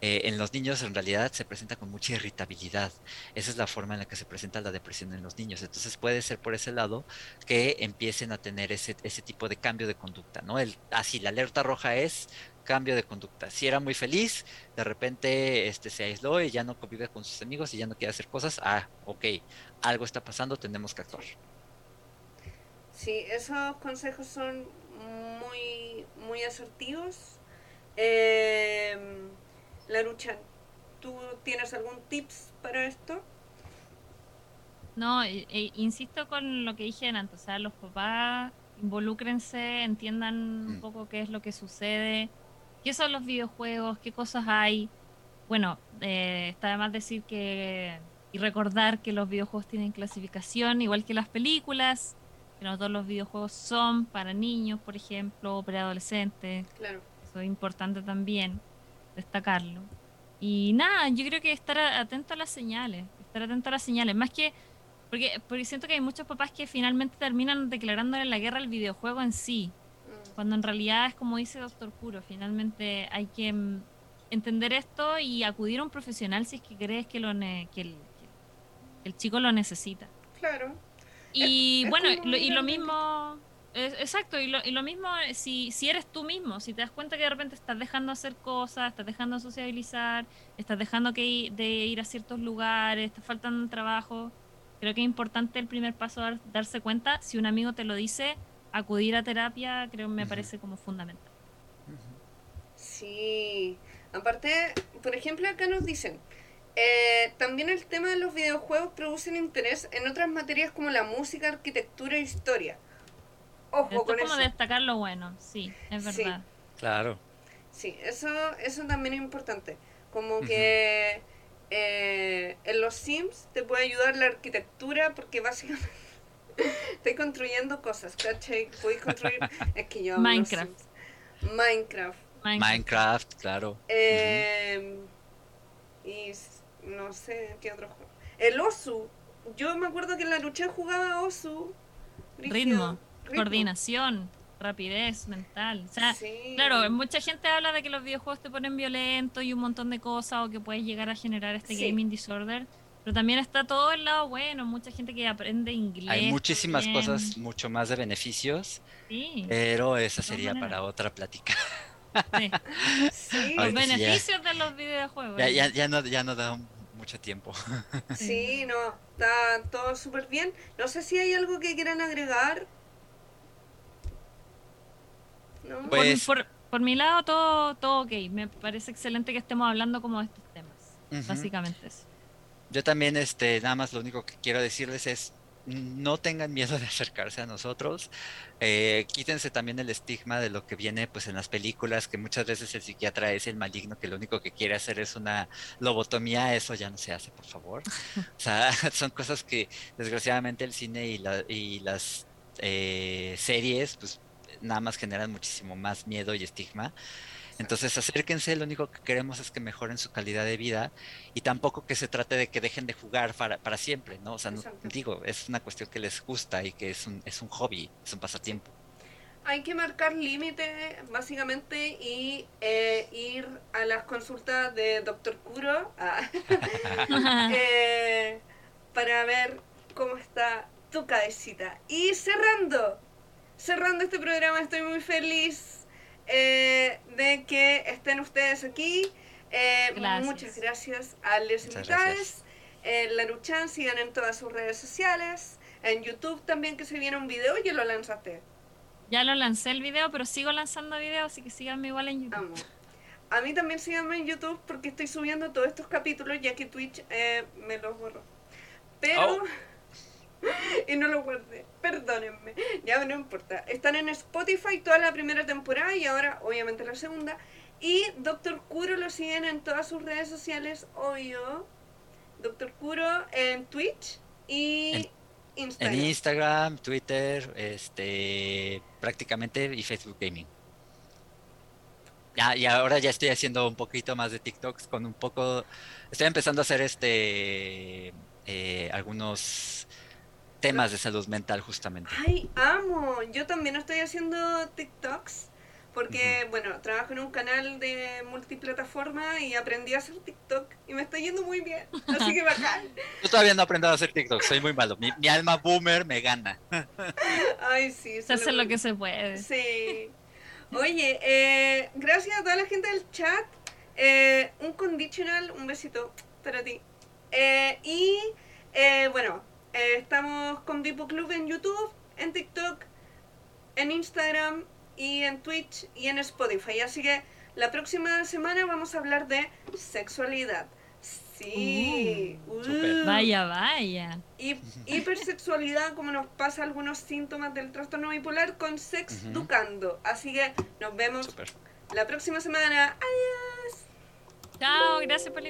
Eh, en los niños en realidad se presenta con mucha irritabilidad. Esa es la forma en la que se presenta la depresión en los niños. Entonces puede ser por ese lado que empiecen a tener ese, ese tipo de cambio de conducta, ¿no? El, así, la alerta roja es cambio de conducta. Si era muy feliz, de repente este, se aisló y ya no convive con sus amigos y ya no quiere hacer cosas, ah, ok, algo está pasando, tenemos que actuar. Sí, esos consejos son muy, muy asertivos eh, la lucha, ¿tú tienes algún tips para esto? No, e, insisto con lo que dije antes, o sea, los papás involúcrense, entiendan un mm. poco qué es lo que sucede, qué son los videojuegos, qué cosas hay. Bueno, eh, está además decir que y recordar que los videojuegos tienen clasificación, igual que las películas, que no todos los videojuegos son para niños, por ejemplo, o para adolescentes. Claro es importante también destacarlo. Y nada, yo creo que estar atento a las señales, estar atento a las señales, más que porque, porque siento que hay muchos papás que finalmente terminan declarándole la guerra al videojuego en sí, mm. cuando en realidad es como dice Doctor Puro, finalmente hay que mm, entender esto y acudir a un profesional si es que crees que, lo que, el, chico lo necesita. Claro. Y bueno, y lo mismo Exacto, y lo, y lo mismo eh, si, si eres tú mismo, si te das cuenta que de repente estás dejando hacer cosas, estás dejando de sociabilizar, estás dejando que de ir a ciertos lugares, estás faltando trabajo, creo que es importante el primer paso darse cuenta, si un amigo te lo dice, acudir a terapia, creo que me parece como fundamental. Sí, aparte, por ejemplo, acá nos dicen, eh, también el tema de los videojuegos producen interés en otras materias como la música, arquitectura e historia Ojo Esto como destacar lo bueno, sí, es verdad. Claro. Sí, eso, eso también es importante. Como que eh, en los Sims te puede ayudar la arquitectura porque básicamente estoy construyendo cosas, ¿cachai? Puedes construir. es que yo. Minecraft. Minecraft. Minecraft. claro. Eh, Y no sé qué otro juego. El Osu. Yo me acuerdo que en la lucha jugaba Osu. Ritmo coordinación, rapidez mental. O sea, claro, mucha gente habla de que los videojuegos te ponen violento y un montón de cosas o que puedes llegar a generar este gaming disorder. Pero también está todo el lado bueno, mucha gente que aprende inglés. Hay muchísimas cosas, mucho más de beneficios. Sí. Pero esa sería para otra plática. Sí. Los beneficios de los videojuegos. Ya, ya, no, ya no da mucho tiempo. Sí, no, está todo súper bien. No sé si hay algo que quieran agregar pues por, mi lado, todo, todo ok. Me parece excelente que estemos hablando como de estos temas. Básicamente eso. Yo también, este, nada más lo único que quiero decirles es no tengan miedo de acercarse a nosotros. Eh, quítense también el estigma de lo que viene pues en las películas, que muchas veces el psiquiatra es el maligno que lo único que quiere hacer es una lobotomía. Eso ya no se hace, por favor. o sea, son cosas que desgraciadamente el cine y, la, y las eh, series pues nada más generan muchísimo más miedo y estigma. Entonces acérquense, lo único que queremos es que mejoren su calidad de vida y tampoco que se trate de que dejen de jugar para, para siempre, ¿no? O sea, no, digo, es una cuestión que les gusta y que es un, es un hobby, es un pasatiempo. Hay que marcar límites, básicamente, y eh, ir a las consultas de Doctor Kuro ah, eh, para ver cómo está tu cabecita. Y cerrando, cerrando este programa, estoy muy feliz eh, de que estén ustedes aquí. Eh, Gracias. Muchas gracias a los invitados. Eh, la Luchan, sigan en todas sus redes sociales. En YouTube también que se viene un video y lo lanzaste. Ya lo lancé el video, pero sigo lanzando videos, así que síganme igual en YouTube. Amo. A mí también síganme en YouTube porque estoy subiendo todos estos capítulos ya que Twitch eh, me los borró. Pero... Oh. y no los guardé. Perdónenme. Ya no importa. Están en Spotify toda la primera temporada y ahora obviamente la segunda. Y Doctor Kuro lo siguen en todas sus redes sociales, obvio. Doctor Kuro en Twitch y En Instagram. Instagram, Twitter, este, prácticamente y Facebook Gaming. Ya, y ahora ya estoy haciendo un poquito más de TikToks con un poco, estoy empezando a hacer este, eh, algunos temas de salud mental justamente. Ay, amo. Yo también estoy haciendo TikToks porque, bueno, trabajo en un canal de multiplataforma y aprendí a hacer TikTok y me está yendo muy bien. Así que bacán. Yo todavía no he aprendido a hacer TikTok, soy muy malo. Mi, mi alma boomer me gana. Ay, sí. Se hace lo que se puede. Sí. Oye, eh, gracias a toda la gente del chat. Eh, un conditional, un besito para ti. Eh, y eh, bueno, eh, estamos con Vipo Club en YouTube, en TikTok, en Instagram y en Twitch y en Spotify. Así que la próxima semana vamos a hablar de sexualidad. Sí. Súper. Uh. Vaya, vaya. Y hipersexualidad, como nos pasa algunos síntomas del trastorno bipolar, con sex. Así que nos vemos la próxima semana. Adiós. Chao, gracias por la